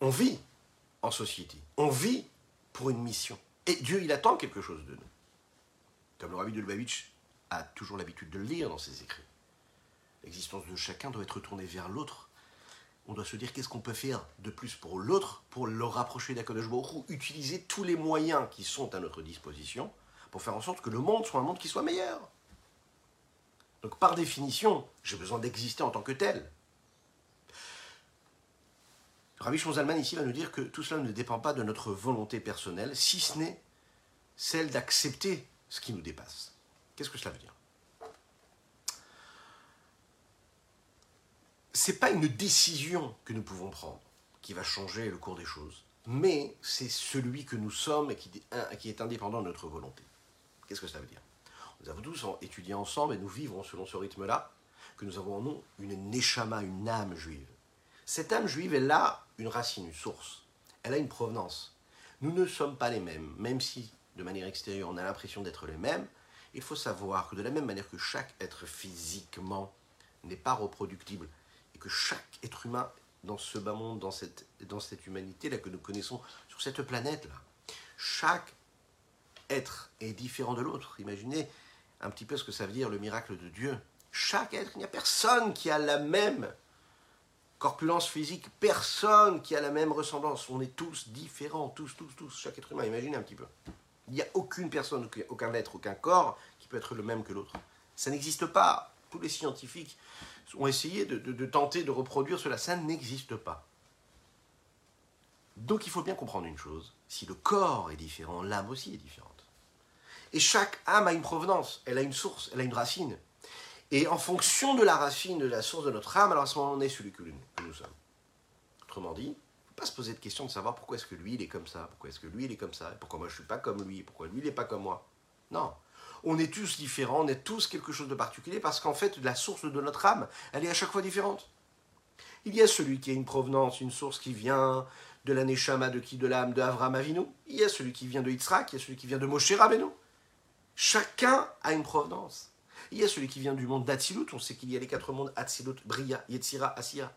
on vit en société, on vit pour une mission, et Dieu il attend quelque chose de nous. comme le rabbi de Lubavitch a toujours l'habitude de le lire dans ses écrits. L'existence de chacun doit être tournée vers l'autre. On doit se dire qu'est-ce qu'on peut faire de plus pour l'autre, pour le rapprocher d'Akadosh Baruch utiliser tous les moyens qui sont à notre disposition pour faire en sorte que le monde soit un monde qui soit meilleur. Donc par définition, j'ai besoin d'exister en tant que tel. Rabbi Shonzalman ici va nous dire que tout cela ne dépend pas de notre volonté personnelle, si ce n'est celle d'accepter ce qui nous dépasse. Qu'est-ce que cela veut dire? C'est pas une décision que nous pouvons prendre qui va changer le cours des choses, mais c'est celui que nous sommes et qui, est indépendant de notre volonté. Qu'est-ce que cela veut dire? Nous avons tous étudié ensemble et nous vivons selon ce rythme-là que nous avons en nous une neshama, une âme juive. Cette âme juive, elle a une racine, une source. Elle a une provenance. Nous ne sommes pas les mêmes, même si de manière extérieure on a l'impression d'être les mêmes. Il faut savoir que de la même manière que chaque être physiquement n'est pas reproductible et que chaque être humain dans ce bas monde, dans cette, humanité-là que nous connaissons sur cette planète-là, chaque être est différent de l'autre. Imaginez un petit peu ce que ça veut dire le miracle de Dieu. Chaque être, il n'y a personne qui a la même corpulence physique, personne qui a la même ressemblance. On est tous différents, tous, tous, tous, chaque être humain. Imaginez un petit peu. Il n'y a aucune personne, aucun être, aucun corps qui peut être le même que l'autre. Ça n'existe pas. Tous les scientifiques ont essayé de, tenter de reproduire cela. Ça n'existe pas. Donc il faut bien comprendre une chose. Si le corps est différent, l'âme aussi est différente. Et chaque âme a une provenance, elle a une source, elle a une racine. Et en fonction de la racine, de la source de notre âme, alors à ce moment, on est celui que nous sommes. Autrement dit, pas se poser de question de savoir pourquoi est-ce que lui, il est comme ça, pourquoi est-ce que lui, il est comme ça, pourquoi moi, je ne suis pas comme lui, pourquoi lui, il n'est pas comme moi. Non. On est tous différents, on est tous quelque chose de particulier, parce qu'en fait, la source de notre âme, elle est à chaque fois différente. Il y a celui qui a une provenance, une source qui vient de la Neshama, de qui De l'âme de Avram Avinu. Il y a celui qui vient de Yitzhak, il y a celui qui vient de Moshe Rabbeinu. Chacun a une provenance. Il y a celui qui vient du monde d'Atsilut, on sait qu'il y a les quatre mondes Atsilut, Bria, Yetzira, Asiya.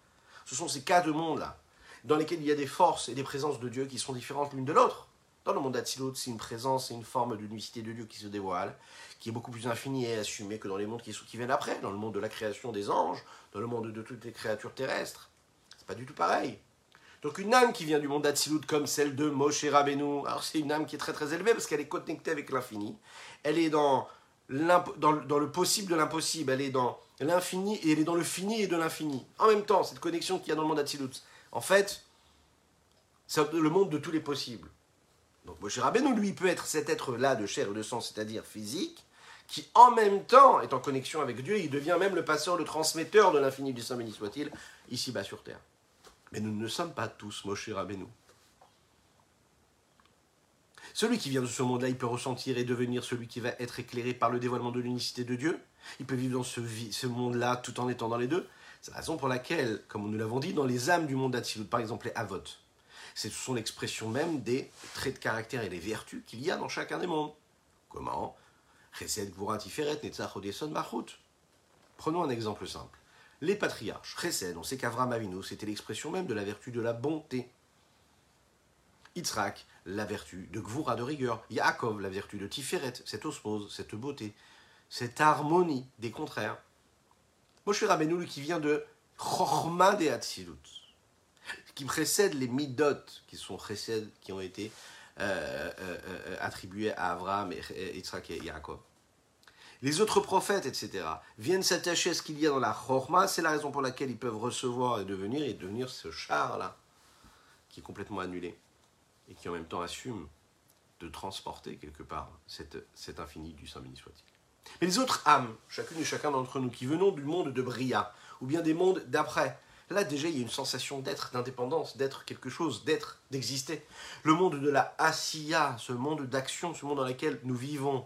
Ce sont ces quatre mondes-là, dans lesquels il y a des forces et des présences de Dieu qui sont différentes l'une de l'autre. Dans le monde d'Atsilut, c'est une présence et une forme d'unicité de Dieu qui se dévoile, qui est beaucoup plus infinie et assumée que dans les mondes qui, qui viennent après, dans le monde de la création des anges, dans le monde de toutes les créatures terrestres. C'est pas du tout pareil. Donc une âme qui vient du monde d'Atsilut comme celle de Moshe Rabbeinu, alors c'est une âme qui est très très élevée parce qu'elle est connectée avec l'infini. Elle est dans dans, le possible de l'impossible, elle est dans l'infini et elle est dans le fini et de l'infini. En même temps, cette connexion qu'il y a dans le monde d'Atsilut, en fait, c'est le monde de tous les possibles. Donc Moshe Rabbeinu, lui, peut être cet être-là de chair et de sang, c'est-à-dire physique, qui en même temps est en connexion avec Dieu, il devient même le passeur, le transmetteur de l'infini du Saint béni soit-il, ici-bas sur terre. Mais nous ne sommes pas tous Moshe Rabbeinu. Celui qui vient de ce monde-là, il peut ressentir et devenir celui qui va être éclairé par le dévoilement de l'unicité de Dieu. Il peut vivre dans ce, monde-là tout en étant dans les deux. C'est la raison pour laquelle, comme nous l'avons dit, dans les âmes du monde d'Atsilut, par exemple les Avot, ce sont l'expression même des traits de caractère et des vertus qu'il y a dans chacun des mondes. Comment Chesed, Tiferet, Netzach, Odeson, Prenons un exemple simple. Les patriarches, Chesed, on sait qu'Avram Avinu, c'était l'expression même de la vertu de la bonté. Yitzhak, la vertu de Gvura, de rigueur. Yaakov, la vertu de Tiferet, cette osmose, cette beauté, cette harmonie des contraires. Moshe Rabbeinu, qui vient de Chorma de Hatzilut, qui précède les Midot, qui sont qui ont été euh, euh, euh, attribués à Abraham, Yitzhak et Yaakov. Les autres prophètes, etc., viennent s'attacher à ce qu'il y a dans la Chorma, c'est la raison pour laquelle ils peuvent recevoir et devenir, et devenir ce char-là, qui est complètement annulé et qui en même temps assume de transporter quelque part cet, infini du Saint béni soit-il. Mais les autres âmes, chacune et chacun d'entre nous, qui venons du monde de Bria, ou bien des mondes d'après, là déjà il y a une sensation d'être, d'indépendance, d'être quelque chose, d'être, d'exister. Le monde de la Asiya, ce monde d'action, ce monde dans lequel nous vivons,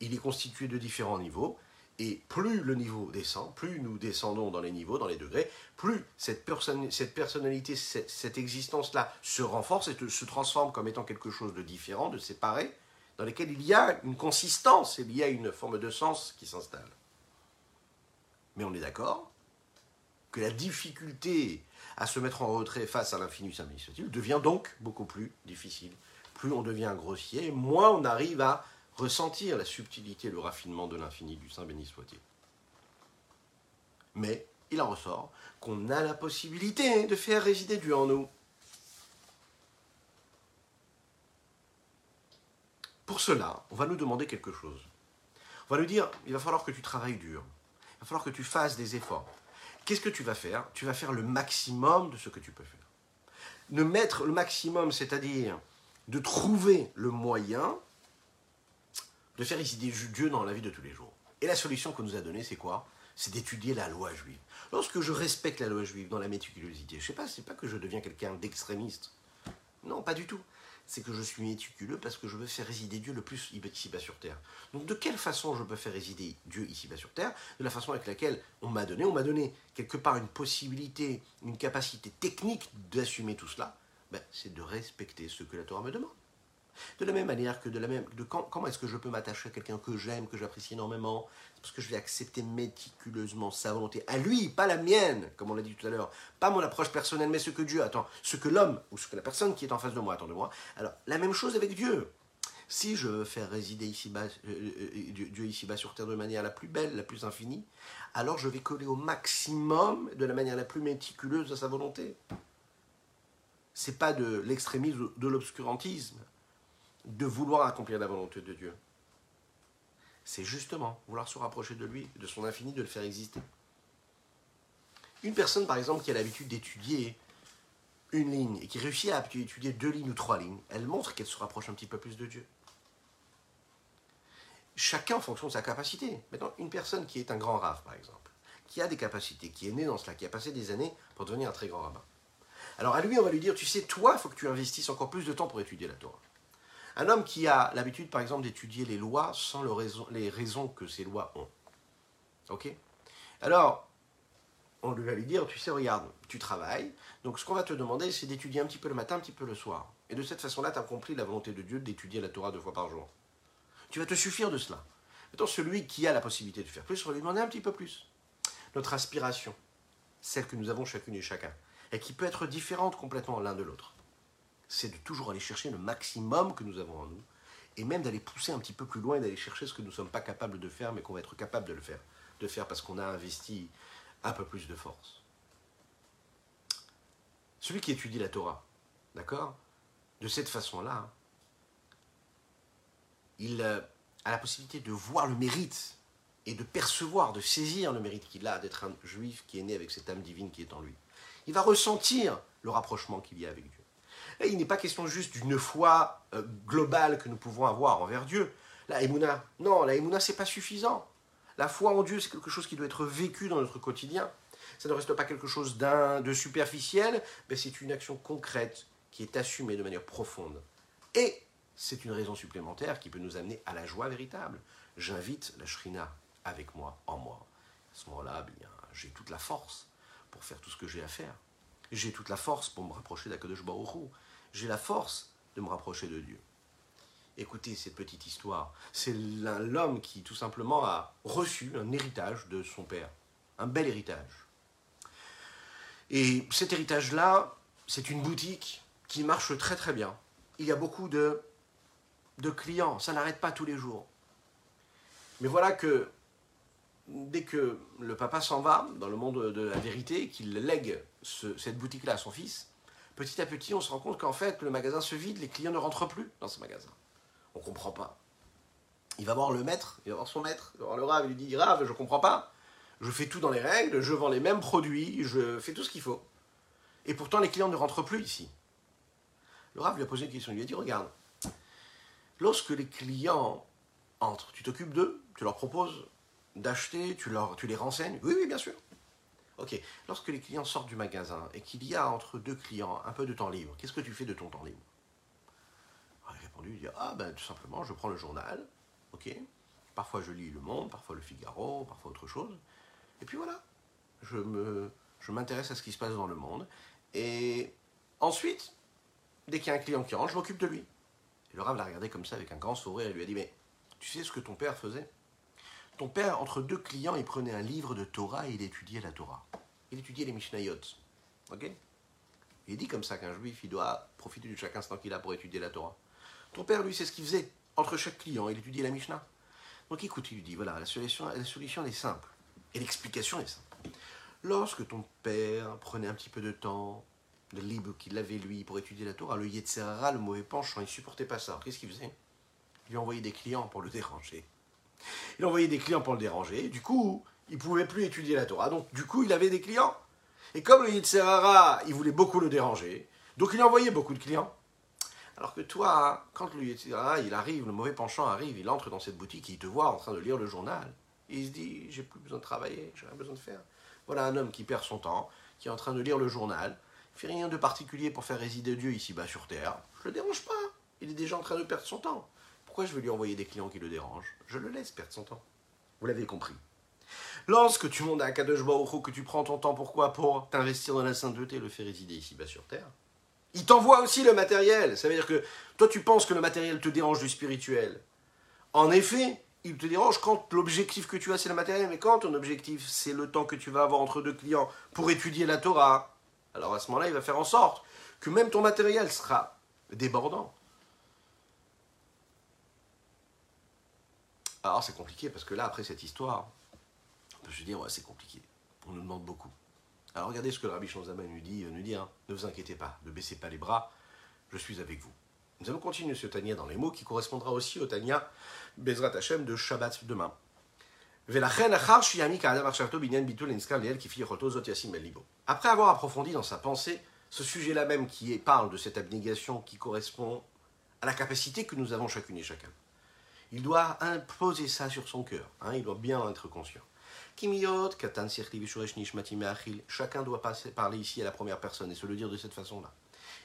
il est constitué de différents niveaux, et plus le niveau descend, plus nous descendons dans les niveaux, dans les degrés, plus cette, cette personnalité, cette, existence-là se renforce et se transforme comme étant quelque chose de différent, de séparé, dans lequel il y a une consistance, il y a une forme de sens qui s'installe. Mais on est d'accord que la difficulté à se mettre en retrait face à l'infini administratif devient donc beaucoup plus difficile. Plus on devient grossier, moins on arrive à ressentir la subtilité le raffinement de l'infini du Saint béni soit-il. Mais il en ressort qu'on a la possibilité de faire résider Dieu en nous. Pour cela, on va nous demander quelque chose. On va nous dire, il va falloir que tu travailles dur. Il va falloir que tu fasses des efforts. Qu'est-ce que tu vas faire? Tu vas faire le maximum de ce que tu peux faire. Ne mettre le maximum, c'est-à-dire de trouver le moyen de faire résider Dieu dans la vie de tous les jours. Et la solution qu'on nous a donnée, c'est quoi? C'est d'étudier la loi juive. Lorsque je respecte la loi juive dans la méticulosité, je ne sais pas, c'est pas que je deviens quelqu'un d'extrémiste. Non, pas du tout c'est que je suis méticuleux parce que je veux faire résider Dieu le plus ici-bas sur terre. Donc de quelle façon je peux faire résider Dieu ici-bas sur terre? De la façon avec laquelle on m'a donné, on m'a donné quelque part une possibilité, une capacité technique d'assumer tout cela, ben, c'est de respecter ce que la Torah me demande. De la même manière que de la même, de quand, comment est-ce que je peux m'attacher à quelqu'un que j'aime, que j'apprécie énormément? Parce que je vais accepter méticuleusement sa volonté, à lui, pas la mienne, comme on l'a dit tout à l'heure, pas mon approche personnelle, mais ce que Dieu attend, ce que l'homme ou ce que la personne qui est en face de moi attend de moi. Alors, la même chose avec Dieu. Si je veux faire résider ici-bas, euh, euh, euh, Dieu ici-bas sur terre de manière la plus belle, la plus infinie, alors je vais coller au maximum, de la manière la plus méticuleuse à sa volonté. C'est pas de l'extrémisme, de l'obscurantisme de vouloir accomplir la volonté de Dieu. C'est justement vouloir se rapprocher de lui, de son infini, de le faire exister. Une personne, par exemple, qui a l'habitude d'étudier une ligne et qui réussit à étudier deux lignes ou trois lignes, elle montre qu'elle se rapproche un petit peu plus de Dieu. Chacun en fonction de sa capacité. Maintenant, une personne qui est un grand rave, par exemple, qui a des capacités, qui est né dans cela, qui a passé des années pour devenir un très grand rabbin. Alors à lui, on va lui dire, tu sais, toi, il faut que tu investisses encore plus de temps pour étudier la Torah. Un homme qui a l'habitude, par exemple, d'étudier les lois sans les raisons que ces lois ont. Ok? Alors, on va lui dire, tu sais, regarde, tu travailles, donc ce qu'on va te demander, c'est d'étudier un petit peu le matin, un petit peu le soir. Et de cette façon-là, tu accomplis la volonté de Dieu d'étudier la Torah deux fois par jour. Tu vas te suffire de cela. Maintenant, celui qui a la possibilité de faire plus, on va lui demander un petit peu plus. Notre aspiration, celle que nous avons chacune et chacun, et qui peut être différente complètement l'un de l'autre c'est de toujours aller chercher le maximum que nous avons en nous, et même d'aller pousser un petit peu plus loin, d'aller chercher ce que nous ne sommes pas capables de faire, mais qu'on va être capable de le faire, de faire parce qu'on a investi un peu plus de force. Celui qui étudie la Torah, d'accord De cette façon-là, il euh, a la possibilité de voir le mérite et de percevoir, de saisir le mérite qu'il a d'être un juif qui est né avec cette âme divine qui est en lui. Il va ressentir le rapprochement qu'il y a avec Dieu. Il n'est pas question juste d'une foi euh, globale que nous pouvons avoir envers Dieu. La Emouna, non, la Emouna, c'est pas suffisant. La foi en Dieu, c'est quelque chose qui doit être vécu dans notre quotidien. Ça ne reste pas quelque chose de superficiel, mais c'est une action concrète qui est assumée de manière profonde. Et c'est une raison supplémentaire qui peut nous amener à la joie véritable. J'invite la Shrina avec moi, en moi. À ce moment-là, bien, j'ai toute la force pour faire tout ce que j'ai à faire. J'ai toute la force pour me rapprocher d'Akadosh Baruch j'ai la force de me rapprocher de Dieu. Écoutez cette petite histoire. C'est l'homme qui tout simplement a reçu un héritage de son père. Un bel héritage. Et cet héritage-là, c'est une boutique qui marche très très bien. Il y a beaucoup de, clients, ça n'arrête pas tous les jours. Mais voilà que dès que le papa s'en va dans le monde de la vérité, qu'il lègue cette boutique-là à son fils, petit à petit, on se rend compte qu'en fait, le magasin se vide, les clients ne rentrent plus dans ce magasin. On ne comprend pas. Il va voir le maître, il va voir son maître, le rave, il lui dit Rave, je ne comprends pas. Je fais tout dans les règles, je vends les mêmes produits, je fais tout ce qu'il faut. Et pourtant, les clients ne rentrent plus ici. Le rave lui a posé une question, il lui a dit Regarde, lorsque les clients entrent, tu t'occupes d'eux, tu leur proposes d'acheter, tu, tu les renseignes Oui, oui, bien sûr. Ok, lorsque les clients sortent du magasin et qu'il y a entre deux clients un peu de temps libre, qu'est-ce que tu fais de ton temps libre? Il a répondu, il dit, ah ben tout simplement, je prends le journal, ok, parfois je lis Le Monde, parfois Le Figaro, parfois autre chose, et puis voilà, je me, je m'intéresse à ce qui se passe dans le monde, et ensuite, dès qu'il y a un client qui rentre, je m'occupe de lui. Et le rave l'a regardé comme ça avec un grand sourire et lui a dit, mais tu sais ce que ton père faisait? Ton père, entre deux clients, il prenait un livre de Torah et il étudiait la Torah. Il étudiait les Mishnayot. Ok? Il dit comme ça qu'un juif, il doit profiter de chaque instant qu'il a pour étudier la Torah. Ton père, lui, c'est ce qu'il faisait. entre chaque client, il étudie la Mishnah. Donc écoute, il lui dit, voilà, la solution, la solution est simple. Et l'explication est simple. Lorsque ton père prenait un petit peu de temps, de libre qu'il avait lui pour étudier la Torah, le Yetzerara, le mauvais penchant, il supportait pas ça. Qu'est-ce qu'il faisait? Il lui envoyait des clients pour le déranger. Il envoyait des clients pour le déranger. Du coup, il pouvait plus étudier la Torah. Donc, du coup, il avait des clients. Et comme le Yetzerara, il voulait beaucoup le déranger, donc il envoyait beaucoup de clients. Alors que toi, quand le Yetzerara, il arrive, le mauvais penchant arrive, il entre dans cette boutique, il te voit en train de lire le journal. Et il se dit, j'ai plus besoin de travailler, j'ai rien besoin de faire. Voilà un homme qui perd son temps, qui est en train de lire le journal, il fait rien de particulier pour faire résider Dieu ici-bas sur terre. Je le dérange pas. Il est déjà en train de perdre son temps. Pourquoi je vais lui envoyer des clients qui le dérangent Je le laisse perdre son temps. Vous l'avez compris. Lorsque tu montes à Kadosh Baruch que tu prends ton temps, pourquoi? Pour t'investir dans la sainteté, le faire résider ici-bas sur terre. Il t'envoie aussi le matériel. Ça veut dire que toi, tu penses que le matériel te dérange du spirituel. En effet, il te dérange quand l'objectif que tu as, c'est le matériel. Mais quand ton objectif, c'est le temps que tu vas avoir entre deux clients pour étudier la Torah, alors à ce moment-là, il va faire en sorte que même ton matériel sera débordant. Alors c'est compliqué parce que là, après cette histoire, peut se dire, c'est compliqué. On nous demande beaucoup. Alors regardez ce que le Rabbi Shanzaman nous dit, nous dit hein, ne vous inquiétez pas, ne baissez pas les bras, je suis avec vous. Nous allons continuer ce Tania dans les mots qui correspondra aussi au Tania Bezrat Hashem de Shabbat demain. Après avoir approfondi dans sa pensée ce sujet-là même qui parle de cette abnégation qui correspond à la capacité que nous avons chacune et chacun, il doit imposer ça sur son cœur, hein, il doit bien être conscient. Chacun doit parler ici à la première personne et se le dire de cette façon-là.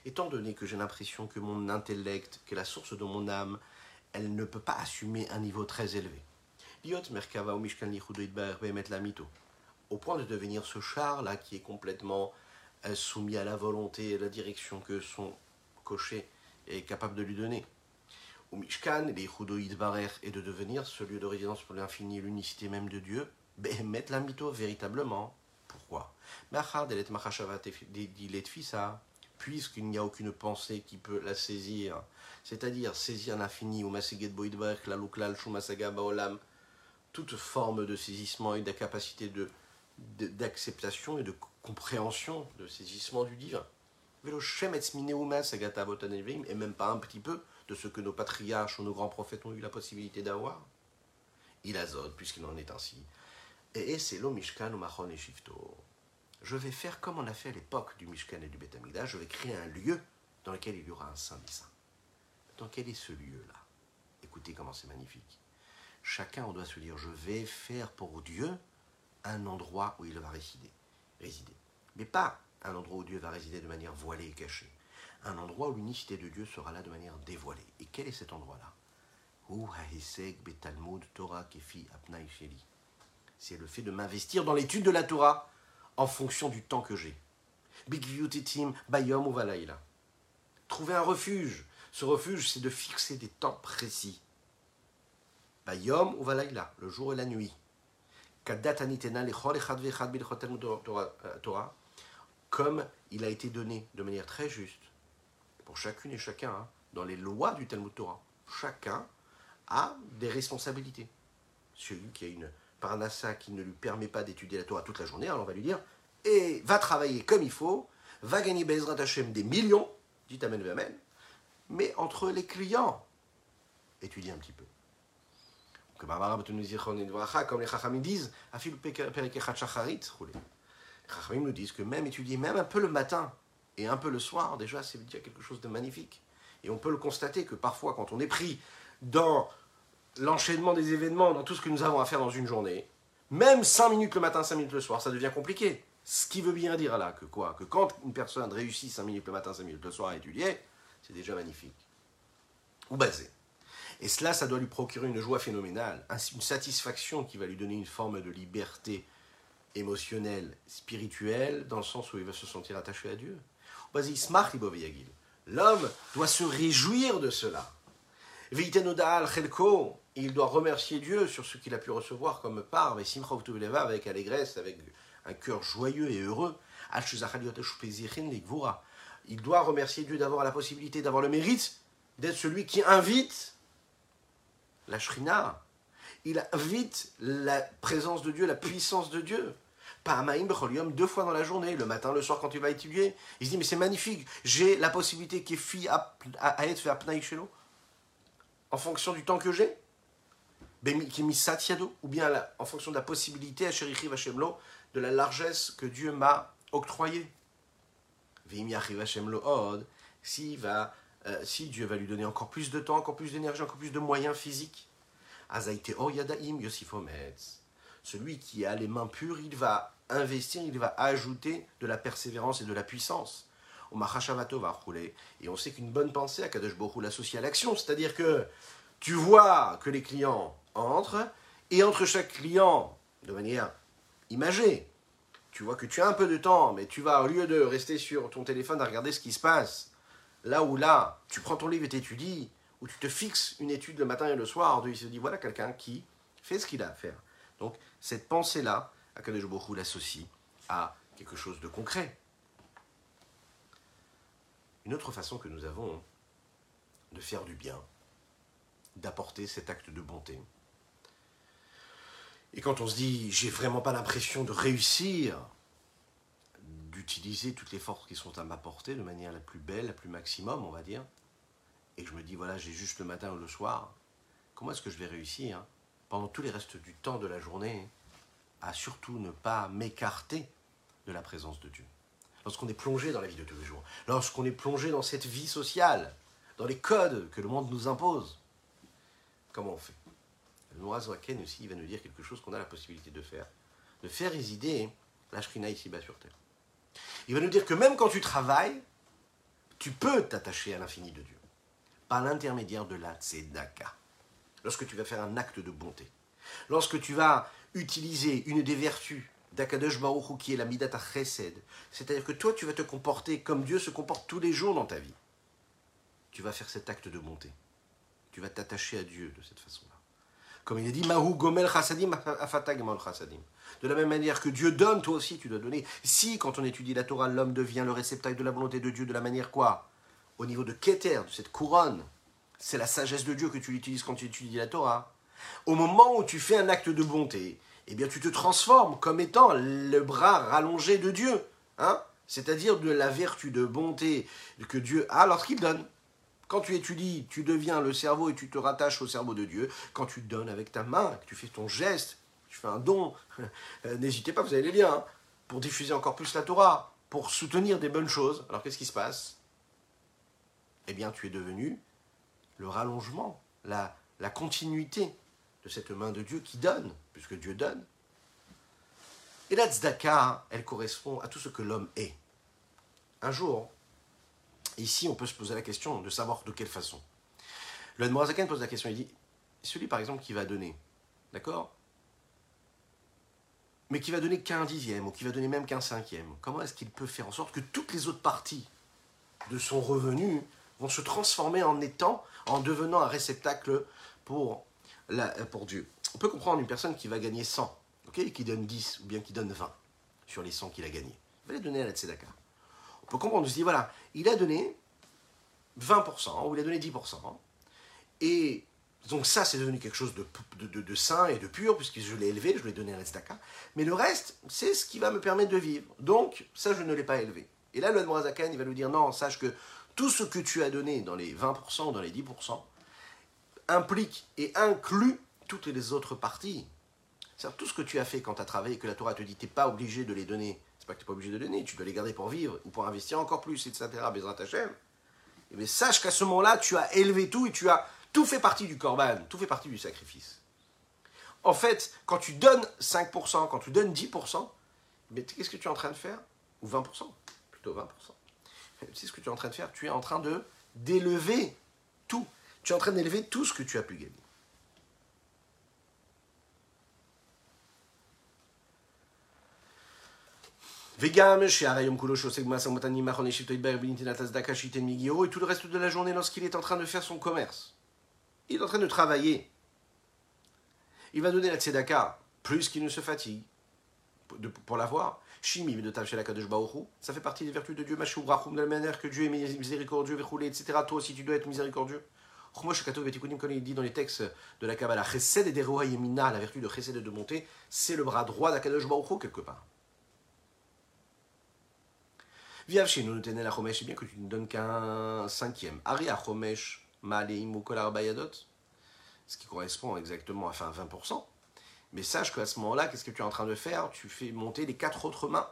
Étant donné que j'ai l'impression que mon intellect, que la source de mon âme, elle ne peut pas assumer un niveau très élevé. Au point de devenir ce char-là qui est complètement euh, soumis à la volonté et à la direction que son cocher est capable de lui donner. Ou Mishkan, et de devenir ce lieu de résidence pour l'infini, l'unicité même de Dieu, mettre la mito véritablement. Pourquoi? Puisqu'il n'y a aucune pensée qui peut la saisir, c'est-à-dire saisir l'infini, ou maseget la luklal, shumasaga baolam, toute forme de saisissement et de capacité de, d'acceptation et de compréhension, de saisissement du divin. Et même pas un petit peu de ce que nos patriarches ou nos grands prophètes ont eu la possibilité d'avoir. Il azote, puisqu'il en est ainsi. Et c'est le Mishkan ou Machon et Shifto. Je vais faire comme on a fait à l'époque du Mishkan et du Beth Je vais créer un lieu dans lequel il y aura un saint des saints. Dans quel est ce lieu-là? Écoutez comment c'est magnifique. Chacun, on doit se dire, je vais faire pour Dieu un endroit où il va résider. résider. Mais pas un endroit où Dieu va résider de manière voilée et cachée. Un endroit où l'unicité de Dieu sera là de manière dévoilée. Et quel est cet endroit-là? C'est le fait de m'investir dans l'étude de la Torah en fonction du temps que j'ai. bayom ou Trouver un refuge. Ce refuge, c'est de fixer des temps précis. Bayom ou le jour et la nuit. Comme il a été donné de manière très juste pour chacune et chacun hein, dans les lois du Talmud Torah. Chacun a des responsabilités. Celui qui a une parnassa qui ne lui permet pas d'étudier la Torah toute la journée, alors on va lui dire et va travailler comme il faut, va gagner Bezrat Hashem des millions, dit Amen Amen, mais entre les clients, étudie un petit peu comme les Chachamim disent, les Chachamim nous disent que même étudier, même un peu le matin et un peu le soir, déjà, c'est dire quelque chose de magnifique. Et on peut le constater que parfois, quand on est pris dans l'enchaînement des événements, dans tout ce que nous avons à faire dans une journée, même 5 minutes le matin, 5 minutes le soir, ça devient compliqué. Ce qui veut bien dire là que quoi? Que quand une personne réussit 5 minutes le matin, 5 minutes le soir à étudier, c'est déjà magnifique. Ou basé. Et cela, ça doit lui procurer une joie phénoménale, une satisfaction qui va lui donner une forme de liberté émotionnelle, spirituelle, dans le sens où il va se sentir attaché à Dieu. L'homme doit se réjouir de cela. Il doit remercier Dieu sur ce qu'il a pu recevoir comme part, avec allégresse, avec un cœur joyeux et heureux. Il doit remercier Dieu d'avoir la possibilité, d'avoir le mérite d'être celui qui invite la shrina. Il invite la présence de Dieu, la puissance de Dieu. Pa'amaim becholium, deux fois dans la journée, le matin, le soir, quand tu vas étudier. Il se dit, mais c'est magnifique, j'ai la possibilité qui est fille à, être fait à en fonction du temps que j'ai. Qui ou bien en fonction de la possibilité, de la largesse que Dieu m'a octroyée. Si, va, euh, si Dieu va lui donner encore plus de temps, encore plus d'énergie, encore plus de moyens physiques. Celui qui a les mains pures, il va investir, il va ajouter de la persévérance et de la puissance. Et on sait qu'une bonne pensée à Kadosh Baruch l'associe à l'action. C'est-à-dire que tu vois que les clients entrent, et entre chaque client, de manière imagée, tu vois que tu as un peu de temps, mais tu vas, au lieu de rester sur ton téléphone à regarder ce qui se passe, là où là, tu prends ton livre et t'étudies, ou tu te fixes une étude le matin et le soir, il se dit, voilà quelqu'un qui fait ce qu'il a à faire. Donc, cette pensée-là, Akadosh l'associe à quelque chose de concret. Une autre façon que nous avons de faire du bien, d'apporter cet acte de bonté. Et quand on se dit, j'ai vraiment pas l'impression de réussir, d'utiliser toutes les forces qui sont à ma portée de manière la plus belle, la plus maximum, on va dire, et je me dis, voilà, j'ai juste le matin ou le soir, comment est-ce que je vais réussir pendant tous les restes du temps de la journée à surtout ne pas m'écarter de la présence de Dieu. Lorsqu'on est plongé dans la vie de tous les jours, lorsqu'on est plongé dans cette vie sociale, dans les codes que le monde nous impose, comment on fait? Le Nourazaken aussi, il va nous dire quelque chose qu'on a la possibilité de faire, de faire résider la Shrina ici-bas sur terre. Il va nous dire que même quand tu travailles, tu peux t'attacher à l'infini de Dieu, par l'intermédiaire de la tzedaka, lorsque tu vas faire un acte de bonté. Lorsque tu vas utiliser une des vertus d'Akadosh Baruch qui est la Midata Chesed, c'est-à-dire que toi tu vas te comporter comme Dieu se comporte tous les jours dans ta vie. Tu vas faire cet acte de bonté. Tu vas t'attacher à Dieu de cette façon-là. Comme il est dit, Mahu Gomel Chasadim Chasadim. De la même manière que Dieu donne, toi aussi tu dois donner. Si, quand on étudie la Torah, l'homme devient le réceptacle de la volonté de Dieu, de la manière quoi? Au niveau de Keter, de cette couronne, c'est la sagesse de Dieu que tu utilises quand tu étudies la Torah. Au moment où tu fais un acte de bonté, eh bien tu te transformes comme étant le bras rallongé de Dieu, hein c'est-à-dire de la vertu de bonté que Dieu a lorsqu'il donne. Quand tu étudies, tu deviens le cerveau et tu te rattaches au cerveau de Dieu. Quand tu donnes avec ta main, que tu fais ton geste, tu fais un don, euh, n'hésitez pas, vous avez les liens, hein, pour diffuser encore plus la Torah, pour soutenir des bonnes choses. Alors qu'est-ce qui se passe? Eh bien, tu es devenu le rallongement, la, la continuité de cette main de Dieu qui donne, puisque Dieu donne. Et la tzedaka, elle correspond à tout ce que l'homme est. Un jour, ici, on peut se poser la question de savoir de quelle façon. Le Morazakan pose la question, il dit, celui par exemple qui va donner, d'accord? Mais qui va donner qu'un dixième, ou qui va donner même qu'un cinquième, comment est-ce qu'il peut faire en sorte que toutes les autres parties de son revenu vont se transformer en étant, en devenant un réceptacle pour Dieu. On peut comprendre une personne qui va gagner 100, ok, qui donne 10 ou bien qui donne 20 sur les 100 qu'il a gagnés. Il va les donner à la Tzedaka. On peut comprendre, on se dit, voilà, il a donné 20% ou il a donné 10%. Et donc ça, c'est devenu quelque chose de, de, sain et de pur, puisque je l'ai élevé, je l'ai donné à la Tzedaka. Mais le reste, c'est ce qui va me permettre de vivre. Donc, ça, je ne l'ai pas élevé. Et là, le Morazakan, il va nous dire, non, sache que tout ce que tu as donné dans les 20%, dans les 10%, implique et inclut toutes les autres parties. C'est tout ce que tu as fait quand tu as travaillé, que la Torah te dit, tu n'es pas obligé de les donner. C'est pas que tu n'es pas obligé de donner, tu dois les garder pour vivre ou pour investir encore plus, etc. Mais sache qu'à ce moment-là, tu as élevé tout et tu as tout fait partie du korban, tout fait partie du sacrifice. En fait, quand tu donnes 5%, quand tu donnes 10%, mais qu'est-ce que tu es en train de faire? Ou 20%, plutôt 20%. Sais ce que tu es en train de faire Tu es en train de d'élever tout. Tu es en train d'élever tout ce que tu as pu gagner. Et tout le reste de la journée lorsqu'il est en train de faire son commerce. Il est en train de travailler. Il va donner la tzedaka plus qu'il ne se fatigue pour l'avoir. Shimi de Ça fait partie des vertus de Dieu. de la manière que Dieu est miséricordieux, etc. Toi aussi tu dois être miséricordieux. Comme il dit dans les textes de la Kabbalah, Chesed et Yemina, la vertu de Chesed et de monter, c'est le bras droit d'Akadosh Baruch quelque part. Viav chez nous, la Chomesh, c'est bien que tu ne donnes qu'un cinquième. Ari Chomesh, Maleim ou Bayadot, ce qui correspond exactement à 20%. Mais sache qu'à ce moment-là, qu'est-ce que tu es en train de faire? Tu fais monter les quatre autres mains.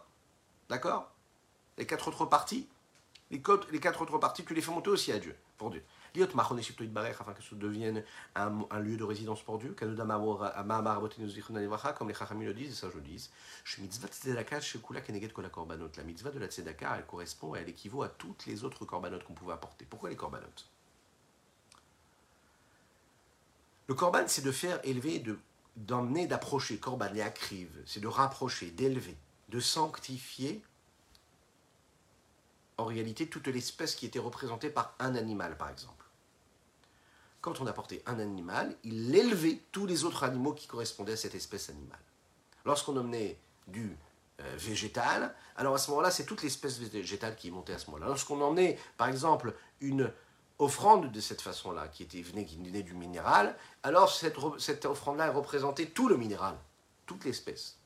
D'accord? Les quatre autres parties. Les, les quatre autres parties, tu les fais monter aussi à Dieu, pour Dieu. Liot afin que ce devienne un, un, lieu de résidence pour Dieu. Comme les Chachamim le disent, et ça je le dis. La mitzvah de la tzedaka, elle correspond et elle équivaut à toutes les autres korbanot qu'on pouvait apporter. Pourquoi les korbanot? Le korban, c'est de faire élever, d'emmener, d'approcher. Korban et akriv, c'est de rapprocher, d'élever, de sanctifier en réalité toute l'espèce qui était représentée par un animal, par exemple. Quand on apportait un animal, il élevait tous les autres animaux qui correspondaient à cette espèce animale. Lorsqu'on emmenait du euh, végétal, alors à ce moment-là, c'est toute l'espèce végétale qui montée à ce moment-là. Lorsqu'on emmenait, par exemple, une offrande de cette façon-là, qui, était, venait, qui venait du minéral, alors cette, cette offrande-là représentait tout le minéral, toute l'espèce.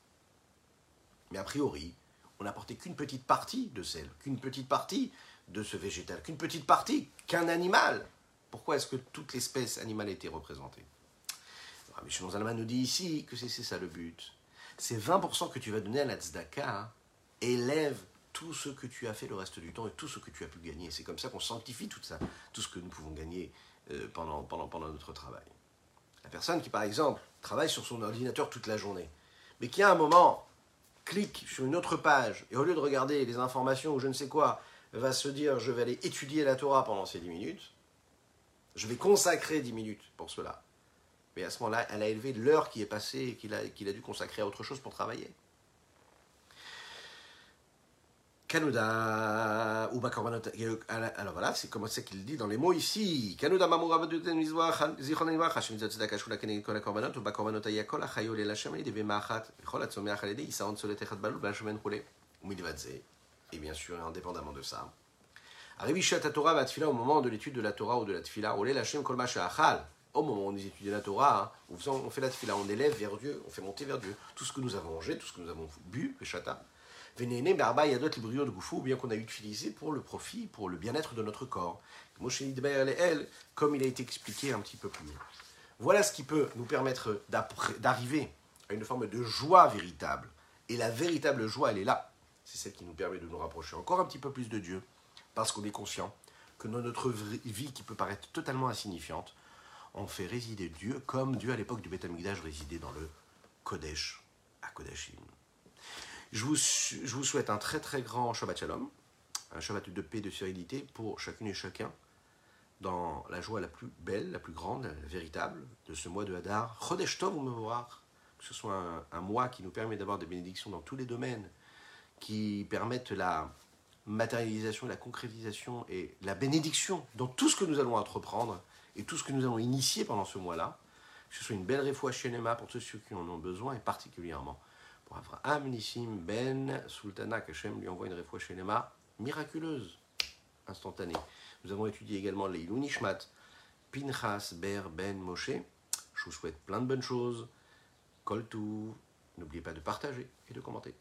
Mais a priori, on n'apportait qu'une petite partie de celle, qu'une petite partie de ce végétal, qu'une petite partie, qu'un animal. Pourquoi est-ce que toute l'espèce animale était représentée Rabbi Shimon Zalman nous dit ici que c'est ça le but. C'est 20% que tu vas donner à la tzedaka, élève tout ce que tu as fait le reste du temps et tout ce que tu as pu gagner. C'est comme ça qu'on sanctifie tout ça, tout ce que nous pouvons gagner euh, pendant, pendant, pendant notre travail. La personne qui, par exemple, travaille sur son ordinateur toute la journée, mais qui à un moment clique sur une autre page et au lieu de regarder les informations ou je ne sais quoi, va se dire je vais aller étudier la Torah pendant ces 10 minutes, je vais consacrer 10 minutes pour cela. Mais à ce moment-là, elle a élevé l'heure qui est passée et qu'il a, qu'il a dû consacrer à autre chose pour travailler. Kanuda ou Alors voilà, c'est comme ça qu'il dit dans les mots ici. Kanuda mamura zichron nivacha shemitzot tzedaka shula keneged kol hakorbanot ubakorbanot hayakol achayol el Hashem alidei b'ma'achat v'chol hatzomeach alidei yisaron tzolet echad balul roulé umidvadze. Et bien sûr, indépendamment de ça. Arrive Shat Torah va tfila au moment de l'étude de la Torah ou de la tfila. Olé Hashem kol achal. Au moment où on étudie la Torah, hein, on fait la tfila, on élève vers Dieu, on fait monter vers Dieu tout ce que nous avons mangé, tout ce que nous avons bu, le chata Vénéné, Barba, Yadot, de Goufou, bien qu'on a utilisé pour le profit, pour le bien-être de notre corps. Comme il a été expliqué un petit peu plus haut. Voilà ce qui peut nous permettre d'arriver à une forme de joie véritable. Et la véritable joie, elle est là. C'est celle qui nous permet de nous rapprocher encore un petit peu plus de Dieu, parce qu'on est conscient que dans notre vie qui peut paraître totalement insignifiante, on fait résider Dieu comme Dieu à l'époque du Beth résidait dans le Kodesh, à Kodashim. Je vous, souhaite un très très grand Shabbat Shalom, un Shabbat de paix et de sérénité pour chacune et chacun, dans la joie la plus belle, la plus grande, la véritable de ce mois de Hadar. Chodesh Tov voir que ce soit un, mois qui nous permet d'avoir des bénédictions dans tous les domaines, qui permettent la matérialisation, la concrétisation et la bénédiction dans tout ce que nous allons entreprendre et tout ce que nous allons initier pendant ce mois-là. Que ce soit une belle réfoua Shenema pour tous ceux qui en ont besoin et particulièrement Avraham Nissim Ben Sultana, qu'Hachem lui envoie une réfoua Shenema miraculeuse, instantanée. Nous avons étudié également les Nishmat, Pinchas Ber Ben Moshe. Je vous souhaite plein de bonnes choses. Koltou, n'oubliez pas de partager et de commenter.